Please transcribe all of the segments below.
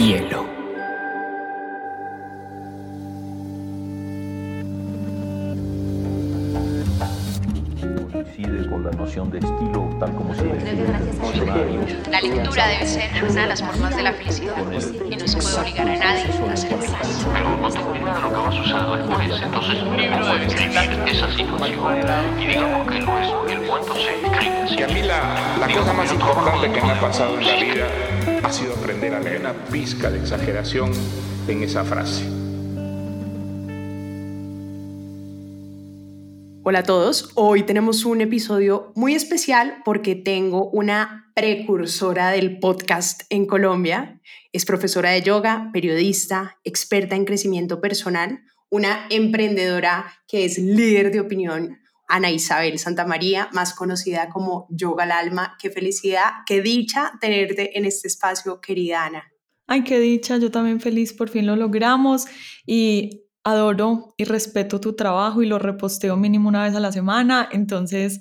hielo. Coincide con la noción de estilo tal como se diccionario. La lectura debe ser una de las formas de la felicidad y no se puede obligar a nadie a ser feliz. Pero no tengo idea de lo que va a suceder después. Entonces, mi libro debe escribir esa situación. Y digamos que lo es, el cuento se escribe así. Y a mí la, la cosa más importante que me ha pasado en la vida ha sido aprender a leer una pizca de exageración en esa frase. Hola a todos, hoy tenemos un episodio muy especial porque tengo una precursora del podcast en Colombia. Es profesora de yoga, periodista, experta en crecimiento personal, una emprendedora que es líder de opinión, Ana Isabel Santamaría, más conocida como Yoga al Alma. Qué felicidad, qué dicha tenerte en este espacio, querida Ana. Ay, qué dicha, yo también feliz, por fin lo logramos y adoro y respeto tu trabajo y lo reposteo mínimo una vez a la semana, entonces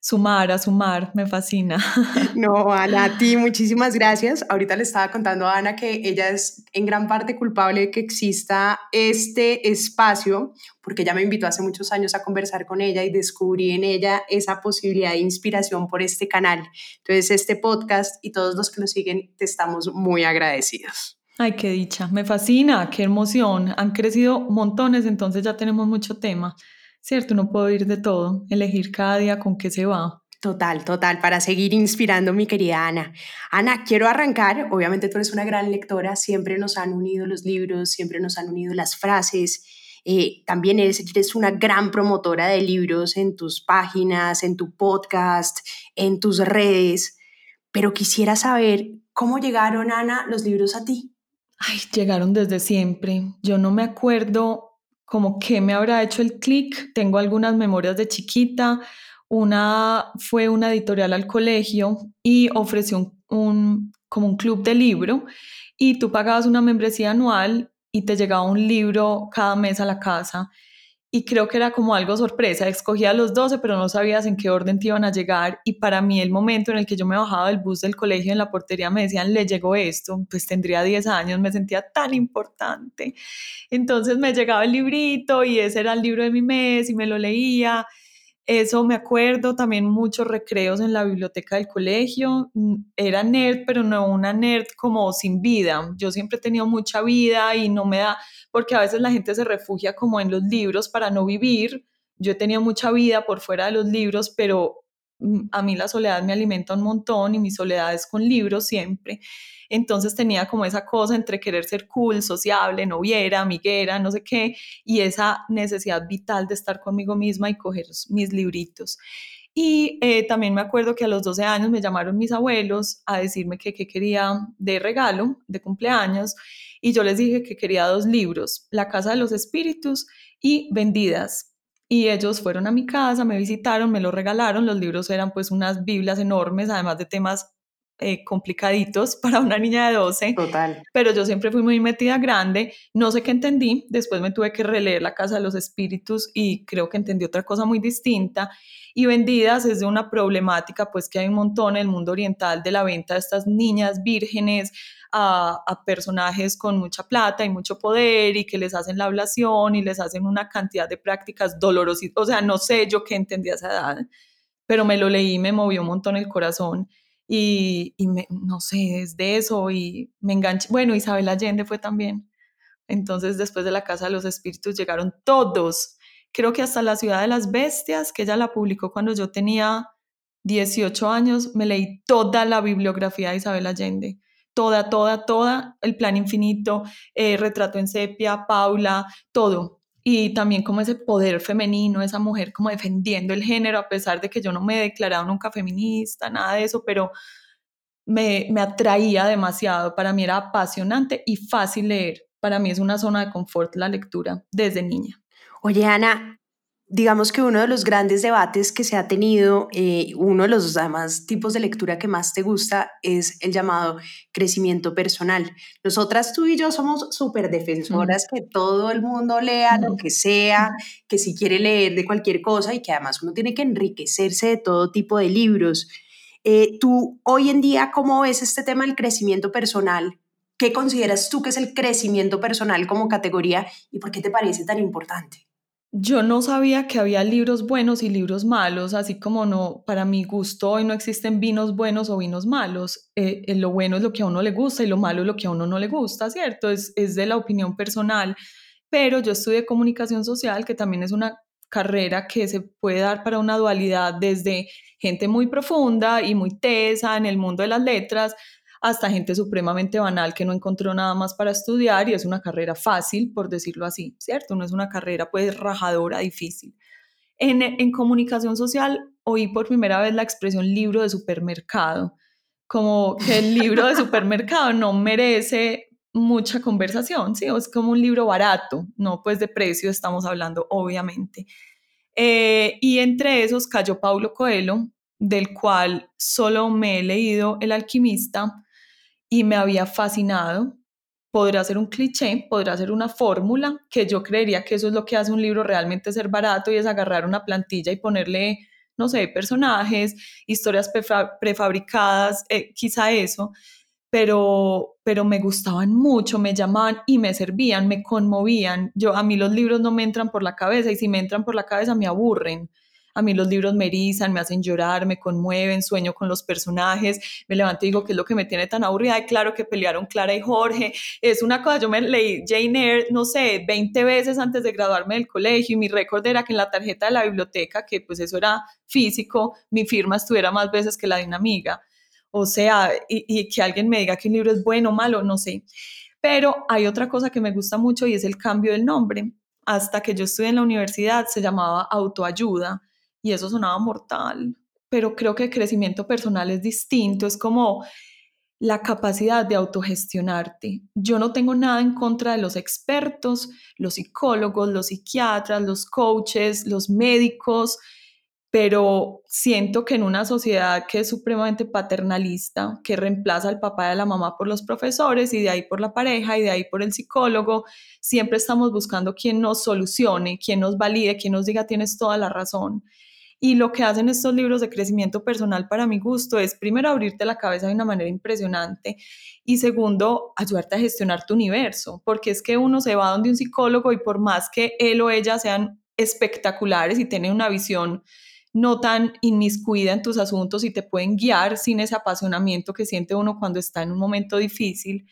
sumar, a sumar, me fascina. No, Ana, a ti muchísimas gracias. Ahorita le estaba contando a Ana que ella es en gran parte culpable de que exista este espacio, porque ella me invitó hace muchos años a conversar con ella y descubrí en ella esa posibilidad de inspiración por este canal. Entonces, este podcast y todos los que lo siguen, te estamos muy agradecidos. Ay, qué dicha, me fascina, qué emoción. Han crecido montones, entonces ya tenemos mucho tema. ¿Cierto? No puedo ir de todo, elegir cada día con qué se va. Total, total, para seguir inspirando mi querida Ana. Ana, quiero arrancar, obviamente tú eres una gran lectora, siempre nos han unido los libros, siempre nos han unido las frases, eh, también eres, eres una gran promotora de libros en tus páginas, en tu podcast, en tus redes, pero quisiera saber cómo llegaron, Ana, los libros a ti. Ay, llegaron desde siempre. Yo no me acuerdo como que me habrá hecho el clic. Tengo algunas memorias de chiquita. Una fue una editorial al colegio y ofreció un, como un club de libro y tú pagabas una membresía anual y te llegaba un libro cada mes a la casa y creo que era como algo sorpresa. Escogía los 12, pero no sabías en qué orden te iban a llegar. Y para mí, el momento en el que yo me bajaba del bus del colegio en la portería me decían, le llegó esto, pues tendría 10 años, me sentía tan importante. Entonces me llegaba el librito y ese era el libro de mi mes y me lo leía. Eso me acuerdo, también muchos recreos en la biblioteca del colegio. Mm, era nerd, pero no una nerd como sin vida. Yo siempre he tenido mucha vida y no me da, porque a veces la gente se refugia como en los libros para no vivir. Yo he tenido mucha vida por fuera de los libros, pero a mí la soledad me alimenta un montón y mi soledad es con libros siempre. Entonces tenía como esa cosa entre querer ser cool, sociable, noviera, amiguera, no sé qué, y esa necesidad vital de estar conmigo misma y coger mis libritos. Y eh, también me acuerdo que a los 12 años me llamaron mis abuelos a decirme que, qué quería de regalo, de cumpleaños, y yo les dije que quería dos libros, La Casa de los Espíritus y Vendidas. Y ellos fueron a mi casa, me visitaron, me lo regalaron, los libros eran pues unas Biblias enormes, además de temas eh, complicaditos para una niña de 12. Total. Pero yo siempre fui muy metida grande. No sé qué entendí. Después me tuve que releer La Casa de los Espíritus y creo que entendí otra cosa muy distinta. Y Vendidas es de una problemática, pues que hay un montón en el mundo oriental de la venta de estas niñas vírgenes a, a personajes con mucha plata y mucho poder y que les hacen la ablación y les hacen una cantidad de prácticas dolorosas. O sea, no sé yo qué entendí a esa edad, pero me lo leí y me movió un montón el corazón y, no sé, es de eso y me enganché. Bueno, Isabel Allende fue también. Entonces, después de la Casa de los Espíritus llegaron todos. Creo que hasta la Ciudad de las Bestias, que ella la publicó cuando yo tenía 18 años, me leí toda la bibliografía de Isabel Allende. Toda, toda, toda. El Plan Infinito, eh, Retrato en Sepia, Paula, todo y también como ese poder femenino, esa mujer como defendiendo el género, a pesar de que yo no me he declarado nunca feminista, nada de eso, pero me, me atraía demasiado, para mí era apasionante y fácil leer, para mí es una zona de confort la lectura desde niña. Oye, Ana, digamos que uno de los grandes debates que se ha tenido, eh, uno de los además tipos de lectura que más te gusta es el llamado crecimiento personal. Nosotras tú y yo somos súper defensoras que todo el mundo lea lo que sea, que si quiere leer de cualquier cosa y que además uno tiene que enriquecerse de todo tipo de libros. Eh, tú hoy en día, ¿cómo ves este tema del crecimiento personal? ¿qué consideras tú que es el crecimiento personal como categoría y por qué te parece tan importante? Yo no sabía que había libros buenos y libros malos, así como no, para mi gusto hoy no existen vinos buenos o vinos malos. Eh, eh, lo bueno es lo que a uno le gusta y lo malo es lo que a uno no le gusta, ¿cierto? Es, es de la opinión personal. Pero yo estudié comunicación social, que también es una carrera que se puede dar para una dualidad desde gente muy profunda y muy tesa en el mundo de las letras hasta gente supremamente banal que no encontró nada más para estudiar y es una carrera fácil, por decirlo así, ¿cierto? No es una carrera pues rajadora, difícil. En, en comunicación social oí por primera vez la expresión libro de supermercado, como que el libro de supermercado no merece mucha conversación, ¿sí? es como un libro barato, no pues de precio estamos hablando, obviamente. Eh, y entre esos cayó Paulo Coelho, del cual solo me he leído El alquimista, y me había fascinado. Podrá ser un cliché, podrá ser una fórmula, que yo creería que eso es lo que hace un libro realmente ser barato y es agarrar una plantilla y ponerle, no sé, personajes, historias prefabricadas, eh, quizá eso, pero, pero me gustaban mucho, me llamaban y me servían, me conmovían. Yo, a mí los libros no me entran por la cabeza y si me entran por la cabeza me aburren. A mí los libros me erizan, me hacen llorar, me conmueven, sueño con los personajes, me levanto y digo, ¿qué es lo que me tiene tan aburrida? Y claro que pelearon Clara y Jorge. Es una cosa, yo me leí Jane Eyre, no sé, 20 veces antes de graduarme del colegio y mi récord era que en la tarjeta de la biblioteca, que pues eso era físico, mi firma estuviera más veces que la de una amiga. O sea, y, que alguien me diga que un libro es bueno o malo, no sé. Pero hay otra cosa que me gusta mucho y es el cambio del nombre. Hasta que yo estuve en la universidad se llamaba autoayuda y eso sonaba mortal, pero creo que el crecimiento personal es distinto, es como la capacidad de autogestionarte. Yo no tengo nada en contra de los expertos, los psicólogos, los psiquiatras, los coaches, los médicos, pero siento que en una sociedad que es supremamente paternalista, que reemplaza al papá y a la mamá por los profesores y de ahí por la pareja y de ahí por el psicólogo, siempre estamos buscando quien nos solucione, quien nos valide, quien nos diga tienes toda la razón. Y lo que hacen estos libros de crecimiento personal para mi gusto es primero abrirte la cabeza de una manera impresionante y segundo ayudarte a gestionar tu universo, porque es que uno se va donde un psicólogo y por más que él o ella sean espectaculares y tienen una visión no tan inmiscuida en tus asuntos y te pueden guiar sin ese apasionamiento que siente uno cuando está en un momento difícil,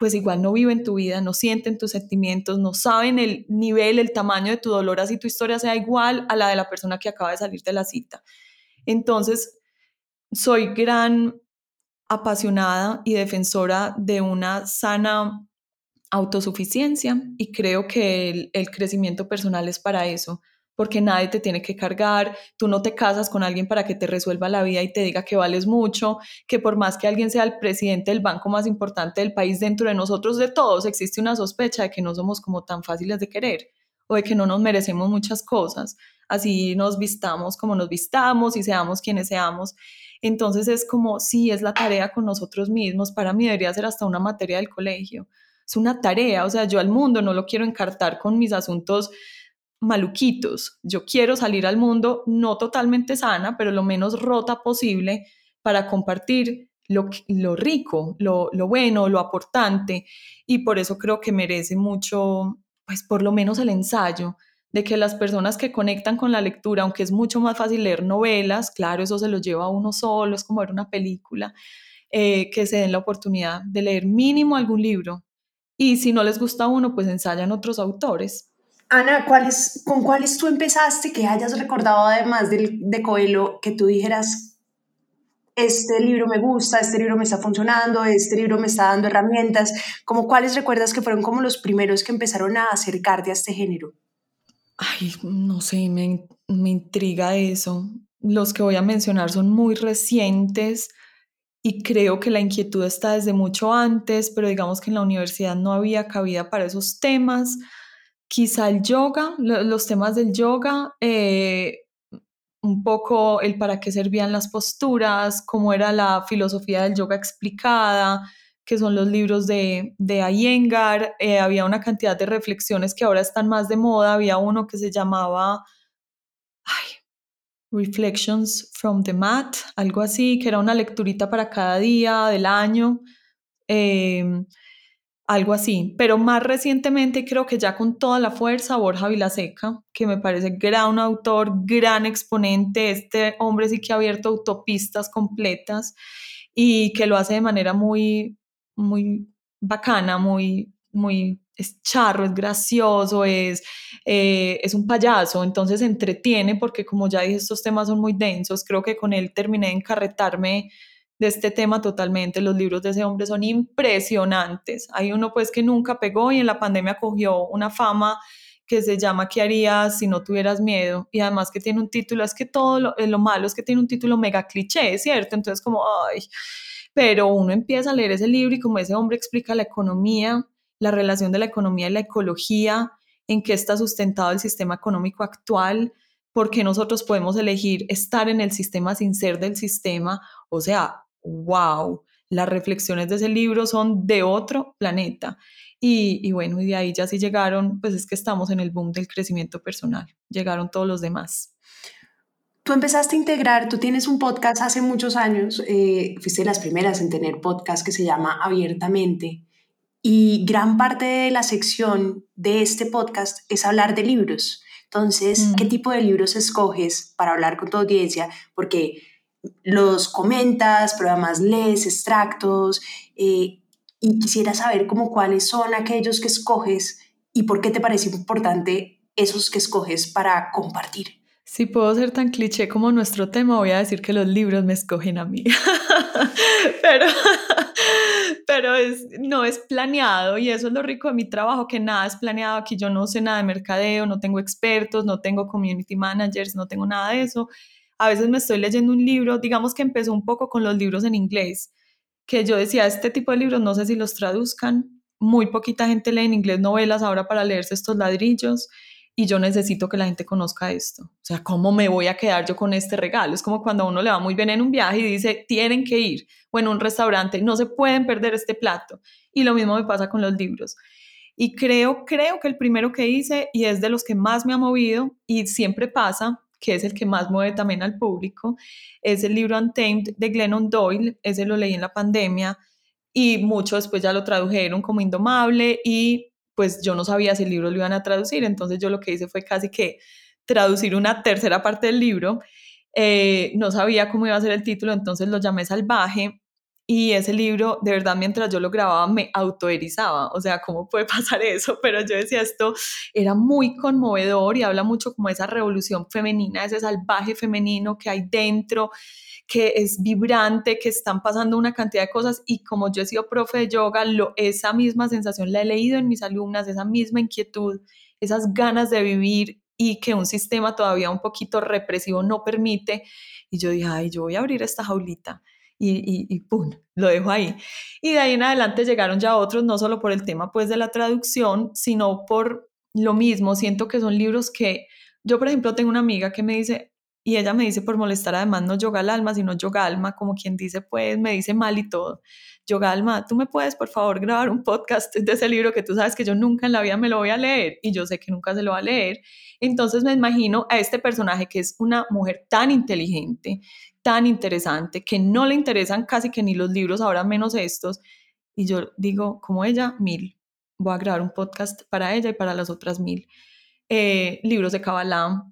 pues igual no viven tu vida, no sienten tus sentimientos, no saben el nivel, el tamaño de tu dolor, así tu historia sea igual a la de la persona que acaba de salir de la cita. Entonces, soy gran apasionada y defensora de una sana autosuficiencia y creo que el, el crecimiento personal es para eso, porque nadie te tiene que cargar, tú no te casas con alguien para que te resuelva la vida y te diga que vales mucho, que por más que alguien sea el presidente del banco más importante del país, dentro de nosotros, de todos, existe una sospecha de que no somos como tan fáciles de querer o de que no nos merecemos muchas cosas, así nos vistamos como nos vistamos y seamos quienes seamos. Entonces es como, sí, es la tarea con nosotros mismos, para mí debería ser hasta una materia del colegio. Es una tarea, o sea, yo al mundo no lo quiero encartar con mis asuntos maluquitos. Yo quiero salir al mundo no totalmente sana, pero lo menos rota posible para compartir lo, rico, lo, lo, bueno, lo aportante. Y por eso creo que merece mucho, pues por lo menos el ensayo de que las personas que conectan con la lectura, aunque es mucho más fácil leer novelas, claro, eso se lo lleva a uno solo, es como ver una película, eh, que se den la oportunidad de leer mínimo algún libro. Y si no les gusta uno, pues ensayan otros autores Ana, ¿con cuáles tú empezaste que hayas recordado además de, de Coelho que tú dijeras, este libro me gusta, este libro me está funcionando, este libro me está dando herramientas? ¿Como cuáles recuerdas que fueron como los primeros que empezaron a acercarte a este género? Ay, no sé, me, me intriga eso. Los que voy a mencionar son muy recientes y creo que la inquietud está desde mucho antes, pero digamos que en la universidad no había cabida para esos temas quizá el yoga, los temas del yoga, eh, un poco el para qué servían las posturas, cómo era la filosofía del yoga explicada, que son los libros de, de Iyengar, eh, había una cantidad de reflexiones que ahora están más de moda, había uno que se llamaba Reflections from the Mat, algo así, que era una lecturita para cada día del año. Eh, algo así. Pero más recientemente creo que ya con toda la fuerza Borja Vilaseca, que me parece gran autor, gran exponente, este hombre sí que ha abierto autopistas completas y que lo hace de manera muy, muy bacana, muy, muy es charro, es gracioso, es, eh, es un payaso, entonces entretiene porque como ya dije, estos temas son muy densos, creo que con él terminé de encarretarme de este tema totalmente. Los libros de ese hombre son impresionantes. Hay uno pues que nunca pegó y en la pandemia cogió una fama que se llama ¿Qué harías si no tuvieras miedo? Y además que tiene un título, es que todo lo, lo malo es que tiene un título mega cliché, ¿cierto? Entonces como, ay, pero uno empieza a leer ese libro y como ese hombre explica la economía, la relación de la economía y la ecología, en qué está sustentado el sistema económico actual, por qué nosotros podemos elegir estar en el sistema sin ser del sistema, o sea, wow, las reflexiones de ese libro son de otro planeta. Y, bueno, y de ahí ya sí llegaron, pues es que estamos en el boom del crecimiento personal, llegaron todos los demás. Tú empezaste a integrar, tú tienes un podcast hace muchos años, eh, fuiste de las primeras en tener podcast que se llama Abiertamente. Y gran parte de la sección de este podcast es hablar de libros. Entonces, ¿qué mm. tipo de libros escoges para hablar con tu audiencia? Porque los comentas, pero además lees extractos eh, y quisiera saber cómo cuáles son aquellos que escoges y por qué te parece importante esos que escoges para compartir. Si puedo ser tan cliché como nuestro tema, voy a decir que los libros me escogen a mí. pero pero es, no es planeado y eso es lo rico de mi trabajo, que nada es planeado. Aquí yo no sé nada de mercadeo, no tengo expertos, no tengo community managers, no tengo nada de eso a veces me estoy leyendo un libro, digamos que empezó un poco con los libros en inglés, que yo decía, este tipo de libros no sé si los traduzcan, muy poquita gente lee en inglés novelas ahora para leerse estos ladrillos y yo necesito que la gente conozca esto. O sea, ¿cómo me voy a quedar yo con este regalo? Es como cuando a uno le va muy bien en un viaje y dice, tienen que ir, o en un restaurante, no se pueden perder este plato. Y lo mismo me pasa con los libros. Y creo, creo que el primero que hice, y es de los que más me ha movido, y siempre pasa, que es el que más mueve también al público, es el libro Untamed de Glennon Doyle, ese lo leí en la pandemia y mucho después ya lo tradujeron como Indomable y pues yo no sabía si el libro lo iban a traducir, entonces yo lo que hice fue casi que traducir una tercera parte del libro, eh, no sabía cómo iba a ser el título, entonces lo llamé Salvaje y ese libro, de verdad, mientras yo lo grababa, me autoerizaba. O sea, ¿cómo puede pasar eso? Pero yo decía, esto era muy conmovedor y habla mucho como esa revolución femenina, ese salvaje femenino que hay dentro, que es vibrante, que están pasando una cantidad de cosas. Y como yo he sido profe de yoga, esa misma sensación la he leído en mis alumnas, esa misma inquietud, esas ganas de vivir y que un sistema todavía un poquito represivo no permite. Y yo dije, ay, yo voy a abrir esta jaulita y, y, ¡pum! Lo dejo ahí. Y de ahí en adelante llegaron ya otros, no solo por el tema pues de la traducción, sino por lo mismo. Siento que son libros que yo, por ejemplo, tengo una amiga que me dice, y ella me dice por molestar además no yoga al alma, sino yoga alma, como quien dice, pues me dice mal y todo. Yoga alma, tú me puedes por favor grabar un podcast de ese libro que tú sabes que yo nunca en la vida me lo voy a leer y yo sé que nunca se lo va a leer. Entonces me imagino a este personaje que es una mujer tan inteligente, tan interesante que no le interesan casi que ni los libros, ahora menos estos. Y yo digo, como ella, mil. Voy a grabar un podcast para ella y para las otras mil. Eh, libros de Kabbalah,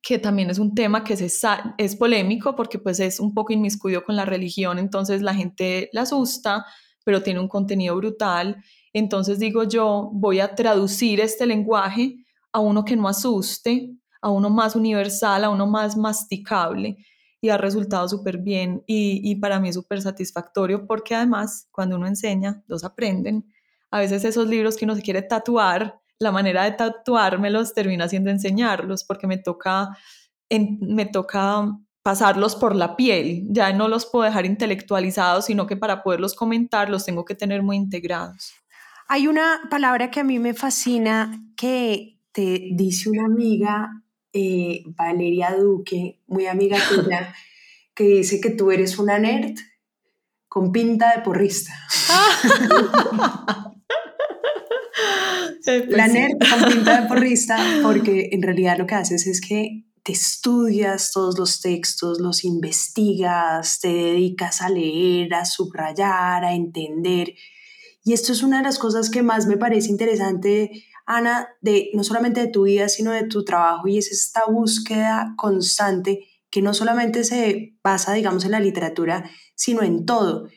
que también es un tema que es, es polémico porque pues es un poco inmiscuido con la religión, entonces la gente la asusta, pero tiene un contenido brutal. Entonces digo yo, voy a traducir este lenguaje a uno que no asuste, a uno más universal, a uno más masticable y ha resultado súper bien y, para mí es súper satisfactorio porque además cuando uno enseña, los aprenden. A veces esos libros que uno se quiere tatuar, la manera de tatuármelos termina siendo enseñarlos porque me toca, me toca pasarlos por la piel, ya no los puedo dejar intelectualizados, sino que para poderlos comentar los tengo que tener muy integrados. Hay una palabra que a mí me fascina que te dice una amiga eh, Valeria Duque, muy amiga tuya, que dice que tú eres una nerd con pinta de porrista. La nerd con pinta de porrista, porque en realidad lo que haces es que te estudias todos los textos, los investigas, te dedicas a leer, a subrayar, a entender. Y esto es una de las cosas que más me parece interesante, Ana, de no solamente de tu vida, sino de tu trabajo, y es esta búsqueda constante que no solamente se basa, digamos, en la literatura, sino en todo.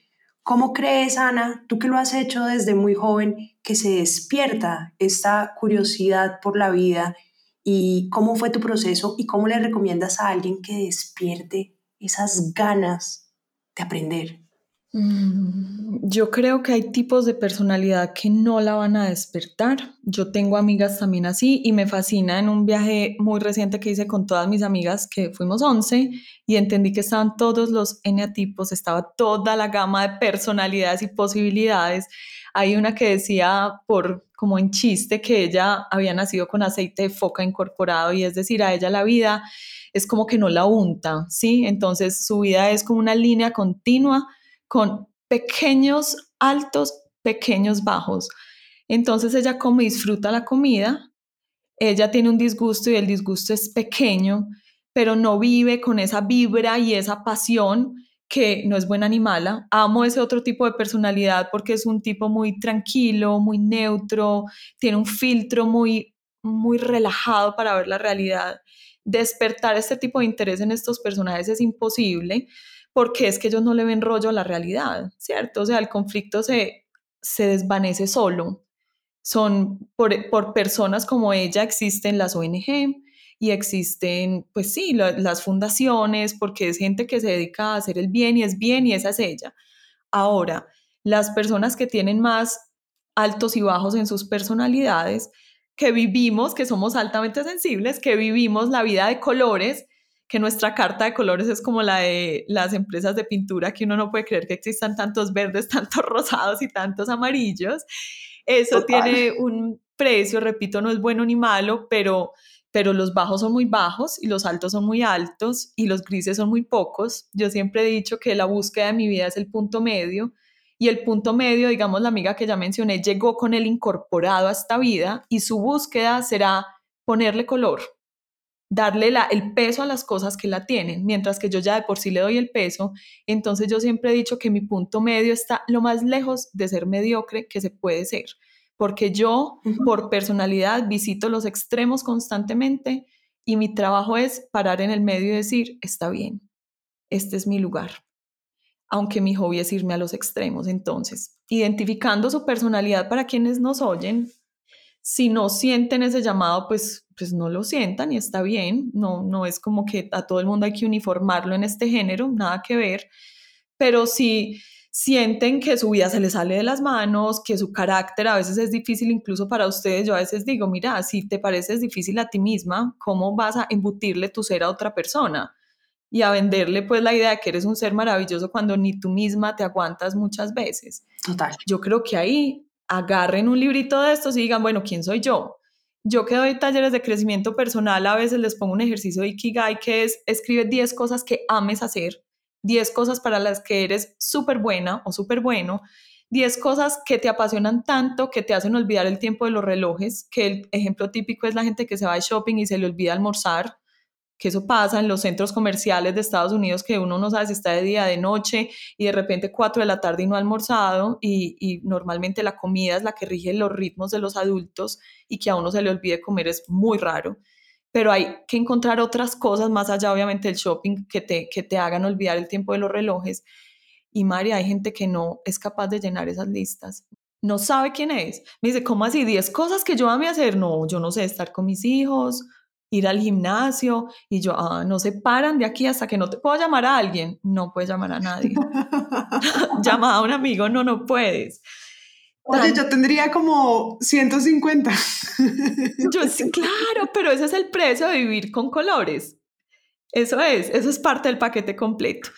¿Cómo crees, Ana, tú que lo has hecho desde muy joven, que se despierta esta curiosidad por la vida? ¿Y cómo fue tu proceso y cómo le recomiendas a alguien que despierte esas ganas de aprender? Mm, yo creo que hay tipos de personalidad que no la van a despertar. Yo tengo amigas también así y me fascina en un viaje muy reciente que hice con todas mis amigas, que fuimos 11, y entendí que estaban todos los eneatipos, estaba toda la gama de personalidades y posibilidades. Hay una que decía, por como en chiste, que ella había nacido con aceite de foca incorporado y es decir, a ella la vida es como que no la unta, ¿sí? Entonces su vida es como una línea continua con pequeños altos, pequeños bajos. Entonces ella come y disfruta la comida, ella tiene un disgusto y el disgusto es pequeño, pero no vive con esa vibra y esa pasión que no es buena ni mala. Amo ese otro tipo de personalidad porque es un tipo muy tranquilo, muy neutro, tiene un filtro muy muy relajado para ver la realidad. Despertar este tipo de interés en estos personajes es imposible porque es que ellos no le ven rollo a la realidad, ¿cierto? O sea, el conflicto se, se desvanece solo. Son por, por personas como ella existen las ONG y existen, pues sí, las fundaciones, porque es gente que se dedica a hacer el bien y es bien y esa es ella. Ahora, las personas que tienen más altos y bajos en sus personalidades, que vivimos, que somos altamente sensibles, que vivimos la vida de colores, que nuestra carta de colores es como la de las empresas de pintura, que uno no puede creer que existan tantos verdes, tantos rosados y tantos amarillos. Eso tiene un precio, repito, no es bueno ni malo, pero, pero los bajos son muy bajos y los altos son muy altos y los grises son muy pocos. Yo siempre he dicho que la búsqueda de mi vida es el punto medio y el punto medio, digamos, la amiga que ya mencioné, llegó con el incorporado a esta vida y su búsqueda será ponerle color, darle la, el peso a las cosas que la tienen, mientras que yo ya de por sí le doy el peso, entonces yo siempre he dicho que mi punto medio está lo más lejos de ser mediocre que se puede ser, porque yo por personalidad visito los extremos constantemente y mi trabajo es parar en el medio y decir, está bien, este es mi lugar, aunque mi hobby es irme a los extremos, entonces, identificando su personalidad para quienes nos oyen, si no sienten ese llamado, pues, pues no lo sientan y está bien. No, no es como que a todo el mundo hay que uniformarlo en este género, nada que ver. Pero si sienten que su vida se les sale de las manos, que su carácter a veces es difícil incluso para ustedes, yo a veces digo, mira, si te pareces difícil a ti misma, ¿cómo vas a embutirle tu ser a otra persona? y a venderle pues la idea de que eres un ser maravilloso cuando ni tú misma te aguantas muchas veces. Total. Yo creo que ahí agarren un librito de estos y digan, bueno, ¿quién soy yo? Yo que doy talleres de crecimiento personal, a veces les pongo un ejercicio de Ikigai que es escribe 10 cosas que ames hacer, 10 cosas para las que eres súper buena o súper bueno, 10 cosas que te apasionan tanto que te hacen olvidar el tiempo de los relojes, que el ejemplo típico es la gente que se va de shopping y se le olvida almorzar, que eso pasa en los centros comerciales de Estados Unidos, que uno no sabe si está de día, de noche, y de repente cuatro de la tarde y no ha almorzado, y, normalmente la comida es la que rige los ritmos de los adultos, y que a uno se le olvide comer es muy raro. Pero hay que encontrar otras cosas más allá, obviamente, del shopping que te, que te hagan olvidar el tiempo de los relojes. Y María, hay gente que no es capaz de llenar esas listas. No sabe quién es. Me dice, ¿cómo así? ¿10 cosas que yo ame hacer? No, yo no sé, estar con mis hijos, ir al gimnasio y yo, ah, no se paran de aquí hasta que no te puedo llamar a alguien. No puedes llamar a nadie. Llama a un amigo, no, no puedes. Oye, yo tendría como 150. yo sí, claro, pero ese es el precio de vivir con colores. Eso es, eso es parte del paquete completo.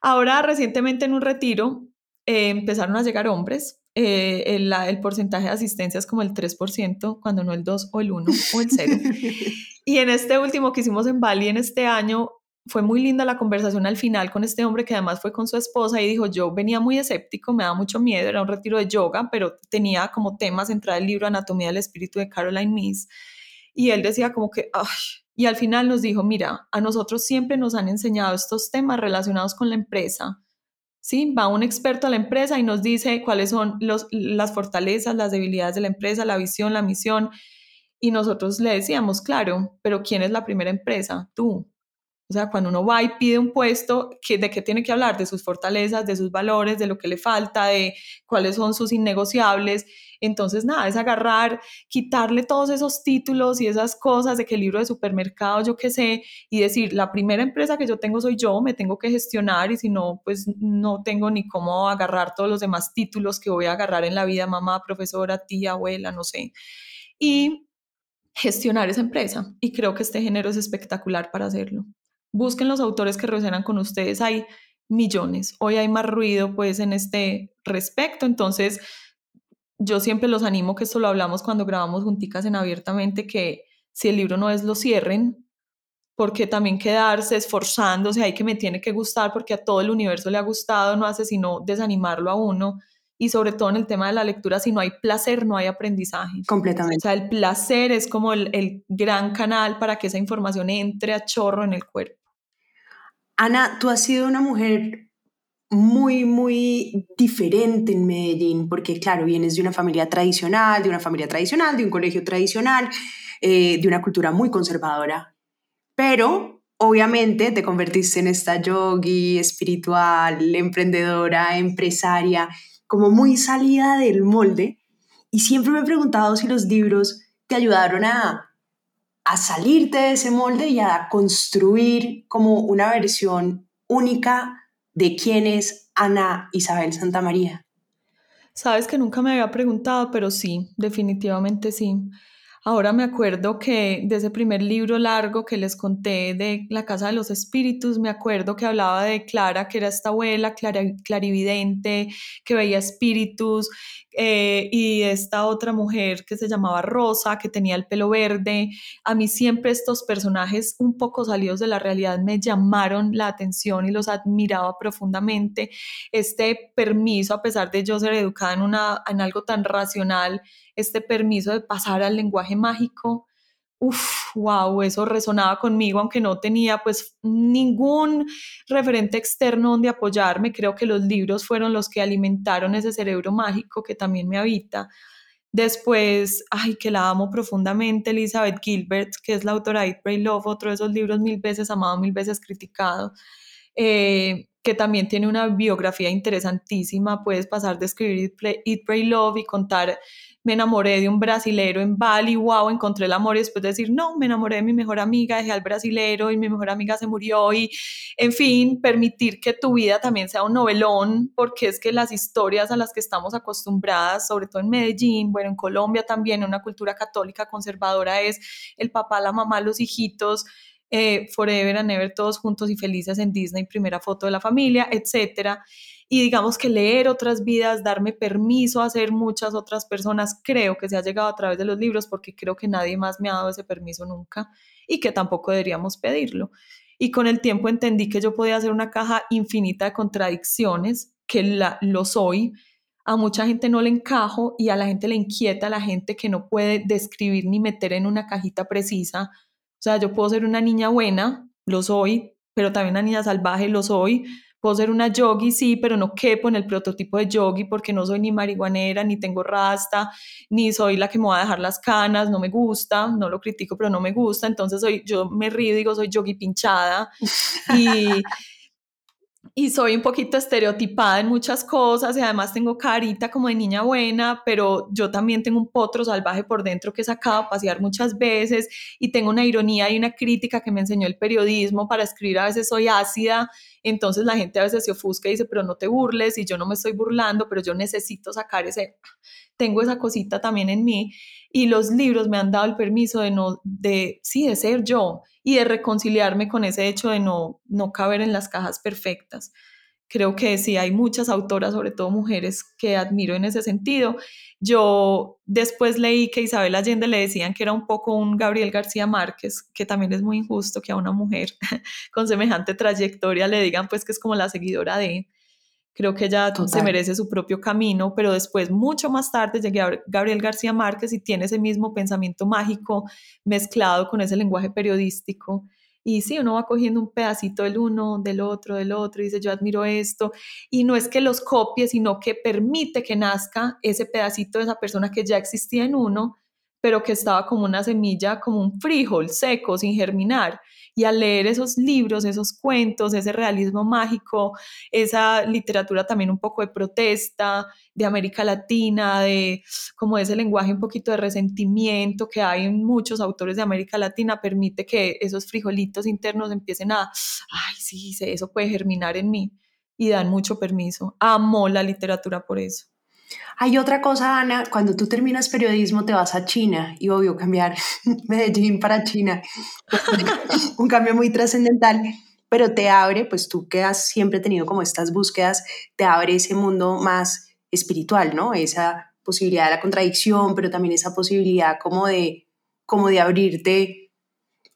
Ahora, recientemente en un retiro, eh, empezaron a llegar hombres eh, el, el, porcentaje de asistencia es como el 3%, cuando no el 2 o el 1 o el 0. y en este último que hicimos en Bali en este año, fue muy linda la conversación al final con este hombre que además fue con su esposa y dijo, yo venía muy escéptico, me daba mucho miedo, era un retiro de yoga, pero tenía como tema central el libro Anatomía del Espíritu de Caroline Meese. Y él decía como que, Ay. y al final nos dijo, mira, a nosotros siempre nos han enseñado estos temas relacionados con la empresa, ¿sí? Va un experto a la empresa y nos dice cuáles son los, las fortalezas, las debilidades de la empresa, la visión, la misión. Y nosotros le decíamos, claro, pero ¿quién es la primera empresa? Tú. O sea, cuando uno va y pide un puesto, ¿de qué tiene que hablar? De sus fortalezas, de sus valores, de lo que le falta, de cuáles son sus innegociables. Entonces, nada, es agarrar, quitarle todos esos títulos y esas cosas de que el libro de supermercado, yo qué sé, y decir, la primera empresa que yo tengo soy yo, me tengo que gestionar y si no, pues no tengo ni cómo agarrar todos los demás títulos que voy a agarrar en la vida, mamá, profesora, tía, abuela, no sé. Y gestionar esa empresa. Y creo que este género es espectacular para hacerlo. Busquen los autores que resuenan con ustedes. Hay millones. Hoy hay más ruido pues en este respecto. Entonces, yo siempre los animo, que esto lo hablamos cuando grabamos junticas en abiertamente, que si el libro no es, lo cierren, porque también quedarse esforzándose, hay que me tiene que gustar, porque a todo el universo le ha gustado, no hace sino desanimarlo a uno. Y sobre todo en el tema de la lectura, si no hay placer, no hay aprendizaje. Completamente. O sea, el placer es como el, el gran canal para que esa información entre a chorro en el cuerpo. Ana, tú has sido una mujer muy, muy diferente en Medellín, porque claro, vienes de una familia tradicional, de una familia tradicional, de un colegio tradicional, eh, de una cultura muy conservadora, pero obviamente te convertiste en esta yogi espiritual, emprendedora, empresaria, como muy salida del molde. Y siempre me he preguntado si los libros te ayudaron a a salirte de ese molde y a construir como una versión única de quién es Ana Isabel Santa María. Sabes que nunca me había preguntado, pero sí, definitivamente sí. Ahora me acuerdo que de ese primer libro largo que les conté de La Casa de los Espíritus, me acuerdo que hablaba de Clara, que era esta abuela clarividente, que veía espíritus, eh, y esta otra mujer que se llamaba Rosa, que tenía el pelo verde. A mí siempre estos personajes un poco salidos de la realidad me llamaron la atención y los admiraba profundamente. Este permiso, a pesar de yo ser educada en, una, en algo tan racional, este permiso de pasar al lenguaje mágico, uff, wow, eso resonaba conmigo, aunque no tenía pues ningún referente externo donde apoyarme. Creo que los libros fueron los que alimentaron ese cerebro mágico que también me habita. Después, ay, que la amo profundamente, Elizabeth Gilbert, que es la autora de Eat, Pray, Love, otro de esos libros mil veces amado, mil veces criticado, eh, que también tiene una biografía interesantísima. Puedes pasar de escribir Eat, Pray Love y contar me enamoré de un brasilero en Bali, wow, encontré el amor y después de decir, no, me enamoré de mi mejor amiga, dejé al brasilero y mi mejor amiga se murió y, en fin, permitir que tu vida también sea un novelón, porque es que las historias a las que estamos acostumbradas, sobre todo en Medellín, bueno, en Colombia también, una cultura católica conservadora, es el papá, la mamá, los hijitos, eh, forever and ever, todos juntos y felices en Disney, primera foto de la familia, etcétera y digamos que leer otras vidas, darme permiso a ser muchas otras personas, creo que se ha llegado a través de los libros porque creo que nadie más me ha dado ese permiso nunca y que tampoco deberíamos pedirlo. Y con el tiempo entendí que yo podía hacer una caja infinita de contradicciones, que la, lo soy, a mucha gente no le encajo y a la gente le inquieta, a la gente que no puede describir ni meter en una cajita precisa. O sea, yo puedo ser una niña buena, lo soy, pero también una niña salvaje, lo soy, Puedo ser una yogi, sí, pero no quepo en el prototipo de yogi porque no soy ni marihuanera, ni tengo rasta, ni soy la que me va a dejar las canas, no me gusta, no lo critico, pero no me gusta. Entonces soy, yo me río y digo, soy yogi pinchada. Y, y soy un poquito estereotipada en muchas cosas y además tengo carita como de niña buena, pero yo también tengo un potro salvaje por dentro que he sacado a pasear muchas veces y tengo una ironía y una crítica que me enseñó el periodismo para escribir, a veces soy ácida, entonces la gente a veces se ofusca y dice, pero no te burles y yo no me estoy burlando, pero yo necesito sacar ese, tengo esa cosita también en mí y los libros me han dado el permiso de no, de, sí, de ser yo y de reconciliarme con ese hecho de no, no caber en las cajas perfectas. Creo que sí hay muchas autoras, sobre todo mujeres, que admiro en ese sentido. Yo después leí que Isabel Allende le decían que era un poco un Gabriel García Márquez, que también es muy injusto que a una mujer con semejante trayectoria le digan pues que es como la seguidora de, creo que ella se merece su propio camino, pero después, mucho más tarde, llegué a Gabriel García Márquez y tiene ese mismo pensamiento mágico mezclado con ese lenguaje periodístico Y sí, uno va cogiendo un pedacito del uno, del otro, del otro, y dice, yo admiro esto. Y no es que los copie, sino que permite que nazca ese pedacito de esa persona que ya existía en uno, pero que estaba como una semilla, como un frijol seco, sin germinar. Y al leer esos libros, esos cuentos, ese realismo mágico, esa literatura también un poco de protesta, de América Latina, de como ese lenguaje un poquito de resentimiento que hay en muchos autores de América Latina, permite que esos frijolitos internos empiecen a, ay, sí, eso puede germinar en mí y dan mucho permiso. Amo la literatura por eso. Hay otra cosa, Ana, cuando tú terminas periodismo te vas a China y obvio cambiar Medellín para China, un cambio muy trascendental, pero te abre, pues tú que has siempre tenido como estas búsquedas, te abre ese mundo más espiritual, ¿no? Esa posibilidad de la contradicción, pero también esa posibilidad como de, como de abrirte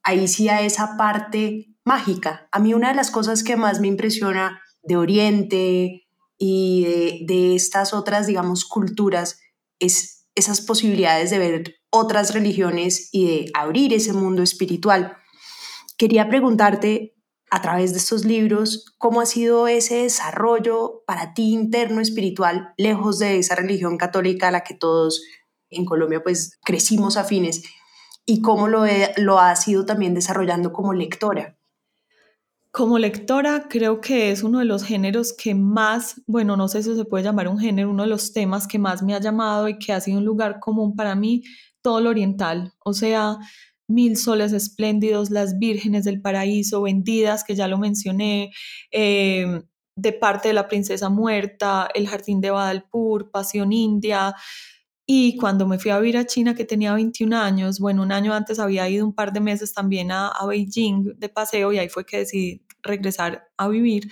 ahí sí a esa parte mágica. A mí una de las cosas que más me impresiona de Oriente, y de, estas otras, digamos, culturas, es esas posibilidades de ver otras religiones y de abrir ese mundo espiritual. Quería preguntarte, a través de estos libros, cómo ha sido ese desarrollo para ti interno espiritual, lejos de esa religión católica a la que todos en Colombia pues crecimos afines, y cómo lo, lo ha sido también desarrollando como lectora. Como lectora, creo que es uno de los géneros que más, bueno, no sé si se puede llamar un género, uno de los temas que más me ha llamado y que ha sido un lugar común para mí, todo lo oriental. O sea, Mil soles espléndidos, Las vírgenes del paraíso, Vendidas, que ya lo mencioné, eh, de parte de la princesa muerta, El jardín de Badalpur, Pasión India. Y cuando me fui a vivir a China, que tenía 21 años, bueno, un año antes había ido un par de meses también a, a Beijing de paseo y ahí fue que decidí regresar a vivir,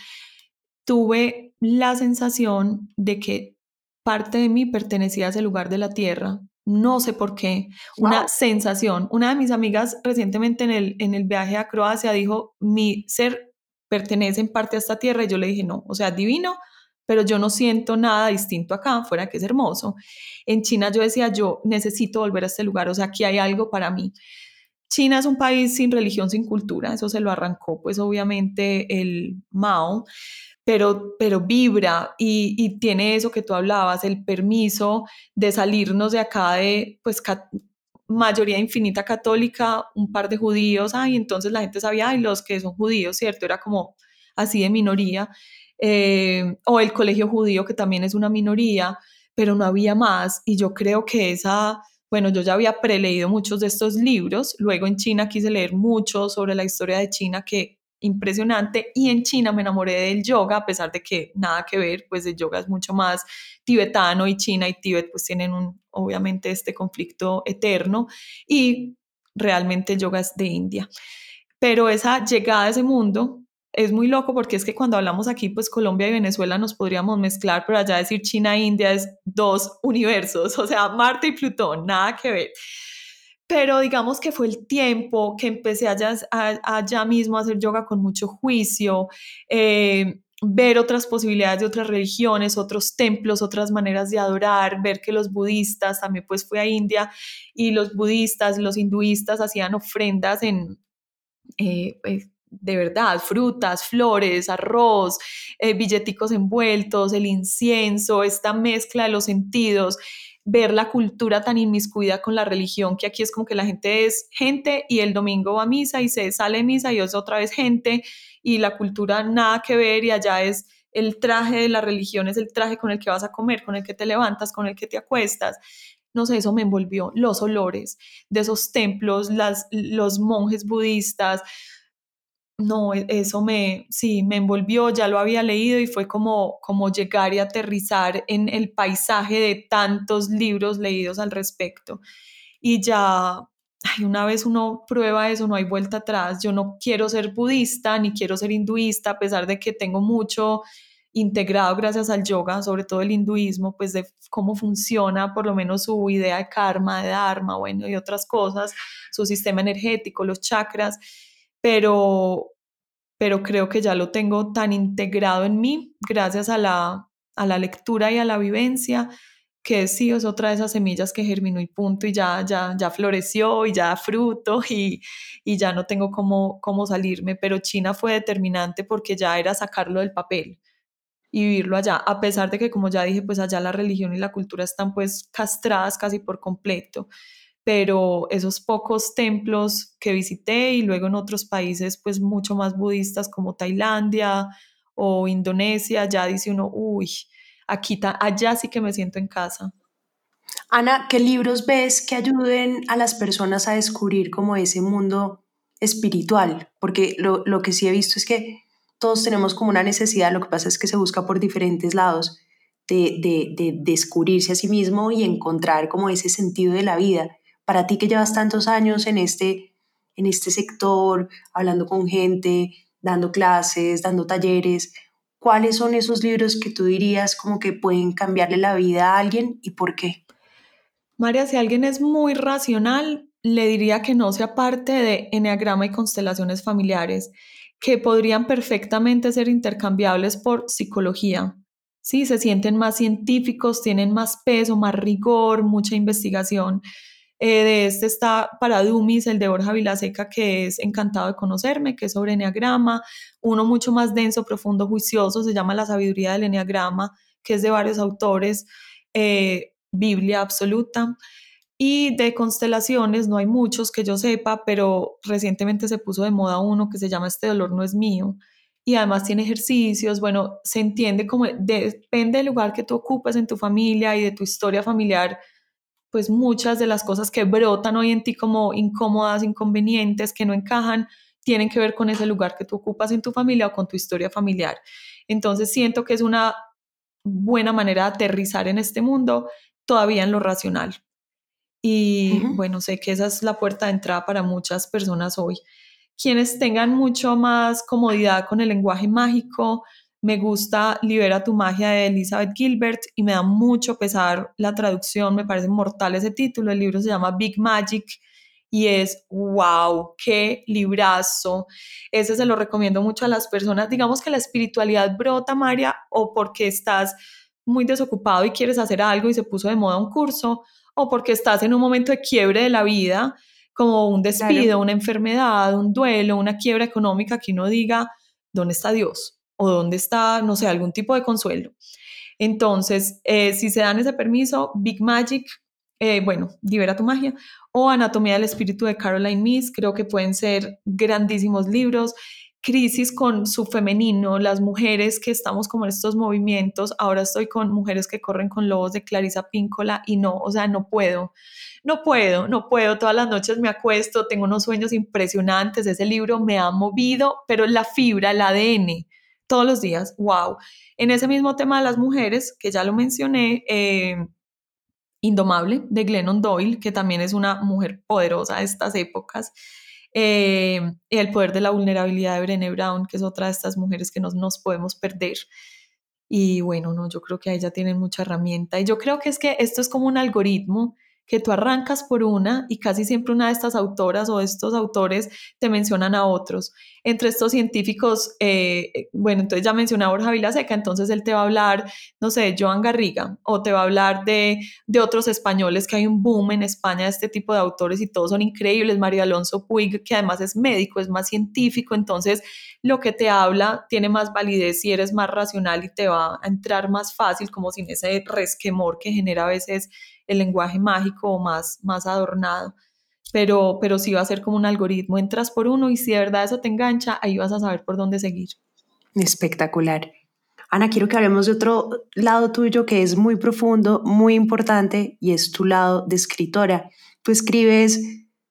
tuve la sensación de que parte de mí pertenecía a ese lugar de la tierra. No sé por qué, una sensación. Una de mis amigas recientemente en el, en el viaje a Croacia dijo, mi ser pertenece en parte a esta tierra y yo le dije, no, o sea, divino, pero yo no siento nada distinto acá, fuera que es hermoso. En China yo decía, yo necesito volver a este lugar, o sea, aquí hay algo para mí. China es un país sin religión, sin cultura, eso se lo arrancó pues obviamente el Mao, pero, pero vibra y, y tiene eso que tú hablabas, el permiso de salirnos de acá de pues mayoría infinita católica, un par de judíos, ay, entonces la gente sabía, ay, los que son judíos, ¿cierto? Era como así de minoría. Eh, o el colegio judío, que también es una minoría, pero no había más. Y yo creo que esa, bueno, yo ya había preleído muchos de estos libros, luego en China quise leer mucho sobre la historia de China, que impresionante, y en China me enamoré del yoga, a pesar de que nada que ver, pues el yoga es mucho más tibetano y China y Tíbet pues tienen un, obviamente este conflicto eterno, y realmente el yoga es de India. Pero esa llegada a ese mundo es muy loco porque es que cuando hablamos aquí, pues Colombia y Venezuela nos podríamos mezclar, pero allá decir China e India es dos universos, o sea, Marte y Plutón, nada que ver. Pero digamos que fue el tiempo que empecé allá, allá mismo a hacer yoga con mucho juicio, eh, ver otras posibilidades de otras religiones, otros templos, otras maneras de adorar, ver que los budistas, también pues fui a India y los budistas, los hinduistas hacían ofrendas en... Pues, de verdad, frutas, flores, arroz, eh, billeticos envueltos, el incienso, esta mezcla de los sentidos, ver la cultura tan inmiscuida con la religión, que aquí es como que la gente es gente y el domingo va a misa y se sale de misa y es otra vez gente y la cultura nada que ver y allá es el traje de la religión, es el traje con el que vas a comer, con el que te levantas, con el que te acuestas. No sé, eso me envolvió, los olores de esos templos, las, los monjes budistas, no, e, eso me, sí, me envolvió, ya lo había leído y fue como, como llegar y aterrizar en el paisaje de tantos libros leídos al respecto. Y ya, una vez uno prueba eso, no hay vuelta atrás. Yo no quiero ser budista ni quiero ser hinduista, a pesar de que tengo mucho integrado gracias al yoga, sobre todo el hinduismo, pues de cómo funciona por lo menos su idea de karma, de dharma, bueno, y otras cosas, su sistema energético, los chakras pero, pero creo que ya lo tengo tan integrado en mí gracias a la, a la lectura y a la vivencia que sí es otra de esas semillas que germinó y punto y ya, ya, ya floreció y ya da fruto y, y ya no tengo cómo, cómo salirme, pero China fue determinante porque ya era sacarlo del papel y vivirlo allá, a pesar de que como ya dije, pues allá la religión y la cultura están pues castradas casi por completo, pero esos pocos templos que visité y luego en otros países pues mucho más budistas como Tailandia o Indonesia, ya dice uno, uy, aquí, allá sí que me siento en casa. Ana, ¿qué libros ves que ayuden a las personas a descubrir como ese mundo espiritual? Porque lo, lo que sí he visto es que todos tenemos como una necesidad, lo que pasa es que se busca por diferentes lados de, de, de, descubrirse a sí mismo y encontrar como ese sentido de la vida. Para ti que llevas tantos años en este, en este sector, hablando con gente, dando clases, dando talleres, ¿cuáles son esos libros que tú dirías como que pueden cambiarle la vida a alguien y por qué? María, si alguien es muy racional, le diría que no sea parte de Enneagrama y constelaciones familiares que podrían perfectamente ser intercambiables por psicología. Sí, se sienten más científicos, tienen más peso, más rigor, mucha investigación. Eh, de este está para Dumis, el de Borja Vilaseca, que es encantado de conocerme, que es sobre Enneagrama. Uno mucho más denso, profundo, juicioso, se llama La sabiduría del Enneagrama, que es de varios autores, eh, Biblia absoluta. Y de constelaciones no hay muchos que yo sepa, pero recientemente se puso de moda uno que se llama Este dolor no es mío. Y además tiene ejercicios, bueno, se entiende como depende del lugar que tú ocupes en tu familia y de tu historia familiar, pues muchas de las cosas que brotan hoy en ti como incómodas, inconvenientes, que no encajan, tienen que ver con ese lugar que tú ocupas en tu familia o con tu historia familiar. Entonces siento que es una buena manera de aterrizar en este mundo todavía en lo racional. Y bueno, sé que esa es la puerta de entrada para muchas personas hoy. Quienes tengan mucho más comodidad con el lenguaje mágico, me gusta Libera tu magia de Elizabeth Gilbert y me da mucho pesar la traducción, me parece mortal ese título, el libro se llama Big Magic y es wow, qué librazo. Ese se lo recomiendo mucho a las personas. Digamos que la espiritualidad brota, María, o porque estás muy desocupado y quieres hacer algo y se puso de moda un curso, o porque estás en un momento de quiebre de la vida, como un despido, una enfermedad, un duelo, una quiebra económica, que uno diga, ¿dónde está Dios? O ¿dónde está, no sé, algún tipo de consuelo? Entonces, eh, si se dan ese permiso, Big Magic, eh, bueno, Libera tu magia, o Anatomía del Espíritu de Caroline Miss, creo que pueden ser grandísimos libros. Crisis con su femenino, las mujeres que estamos como en estos movimientos, ahora estoy con mujeres que corren con lobos de Clarisa Píncola y no, o sea, no puedo, no puedo, no puedo, todas las noches me acuesto, tengo unos sueños impresionantes, ese libro me ha movido, pero la fibra, el ADN, todos los días, wow. En ese mismo tema de las mujeres, que ya lo mencioné, eh, Indomable, de Glennon Doyle, que también es una mujer poderosa de estas épocas, eh, el poder de la vulnerabilidad de Brené Brown, que es otra de estas mujeres que no nos podemos perder. Y bueno, no, yo creo que ahí ya tienen mucha herramienta. Y yo creo que es que esto es como un algoritmo que tú arrancas por una y casi siempre una de estas autoras o estos autores te mencionan a otros. Entre estos científicos, eh, eh, bueno, entonces ya mencioné a Borja Vilaseca, entonces él te va a hablar, no sé, Joan Garriga, o te va a hablar de, de otros españoles, que hay un boom en España de este tipo de autores y todos son increíbles. María Alonso Puig, que además es médico, es más científico, entonces lo que te habla tiene más validez si eres más racional y te va a entrar más fácil, como sin ese resquemor que genera a veces el lenguaje mágico o más, más adornado. Pero, pero sí va a ser como un algoritmo, entras por uno y si de verdad eso te engancha, ahí vas a saber por dónde seguir. Espectacular. Ana, quiero que hablemos de otro lado tuyo que es muy profundo, muy importante y es tu lado de escritora. Tú escribes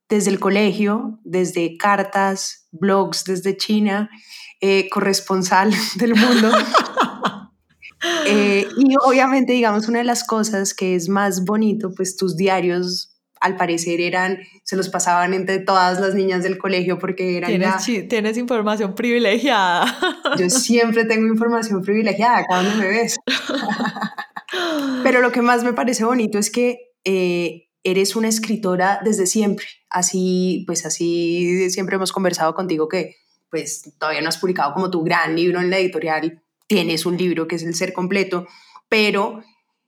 desde el colegio, desde cartas, blogs desde China, eh, corresponsal del mundo. Eh, y obviamente, digamos, una de las cosas que es más bonito, pues tus diarios al parecer eran, se los pasaban entre todas las niñas del colegio porque eran... Tienes, tienes información privilegiada. Yo siempre tengo información privilegiada, cuando me ves. Pero lo que más me parece bonito es que eh, eres una escritora desde siempre. Así, pues así siempre hemos conversado contigo que pues todavía no has publicado como tu gran libro en la editorial tienes un libro que es el ser completo, pero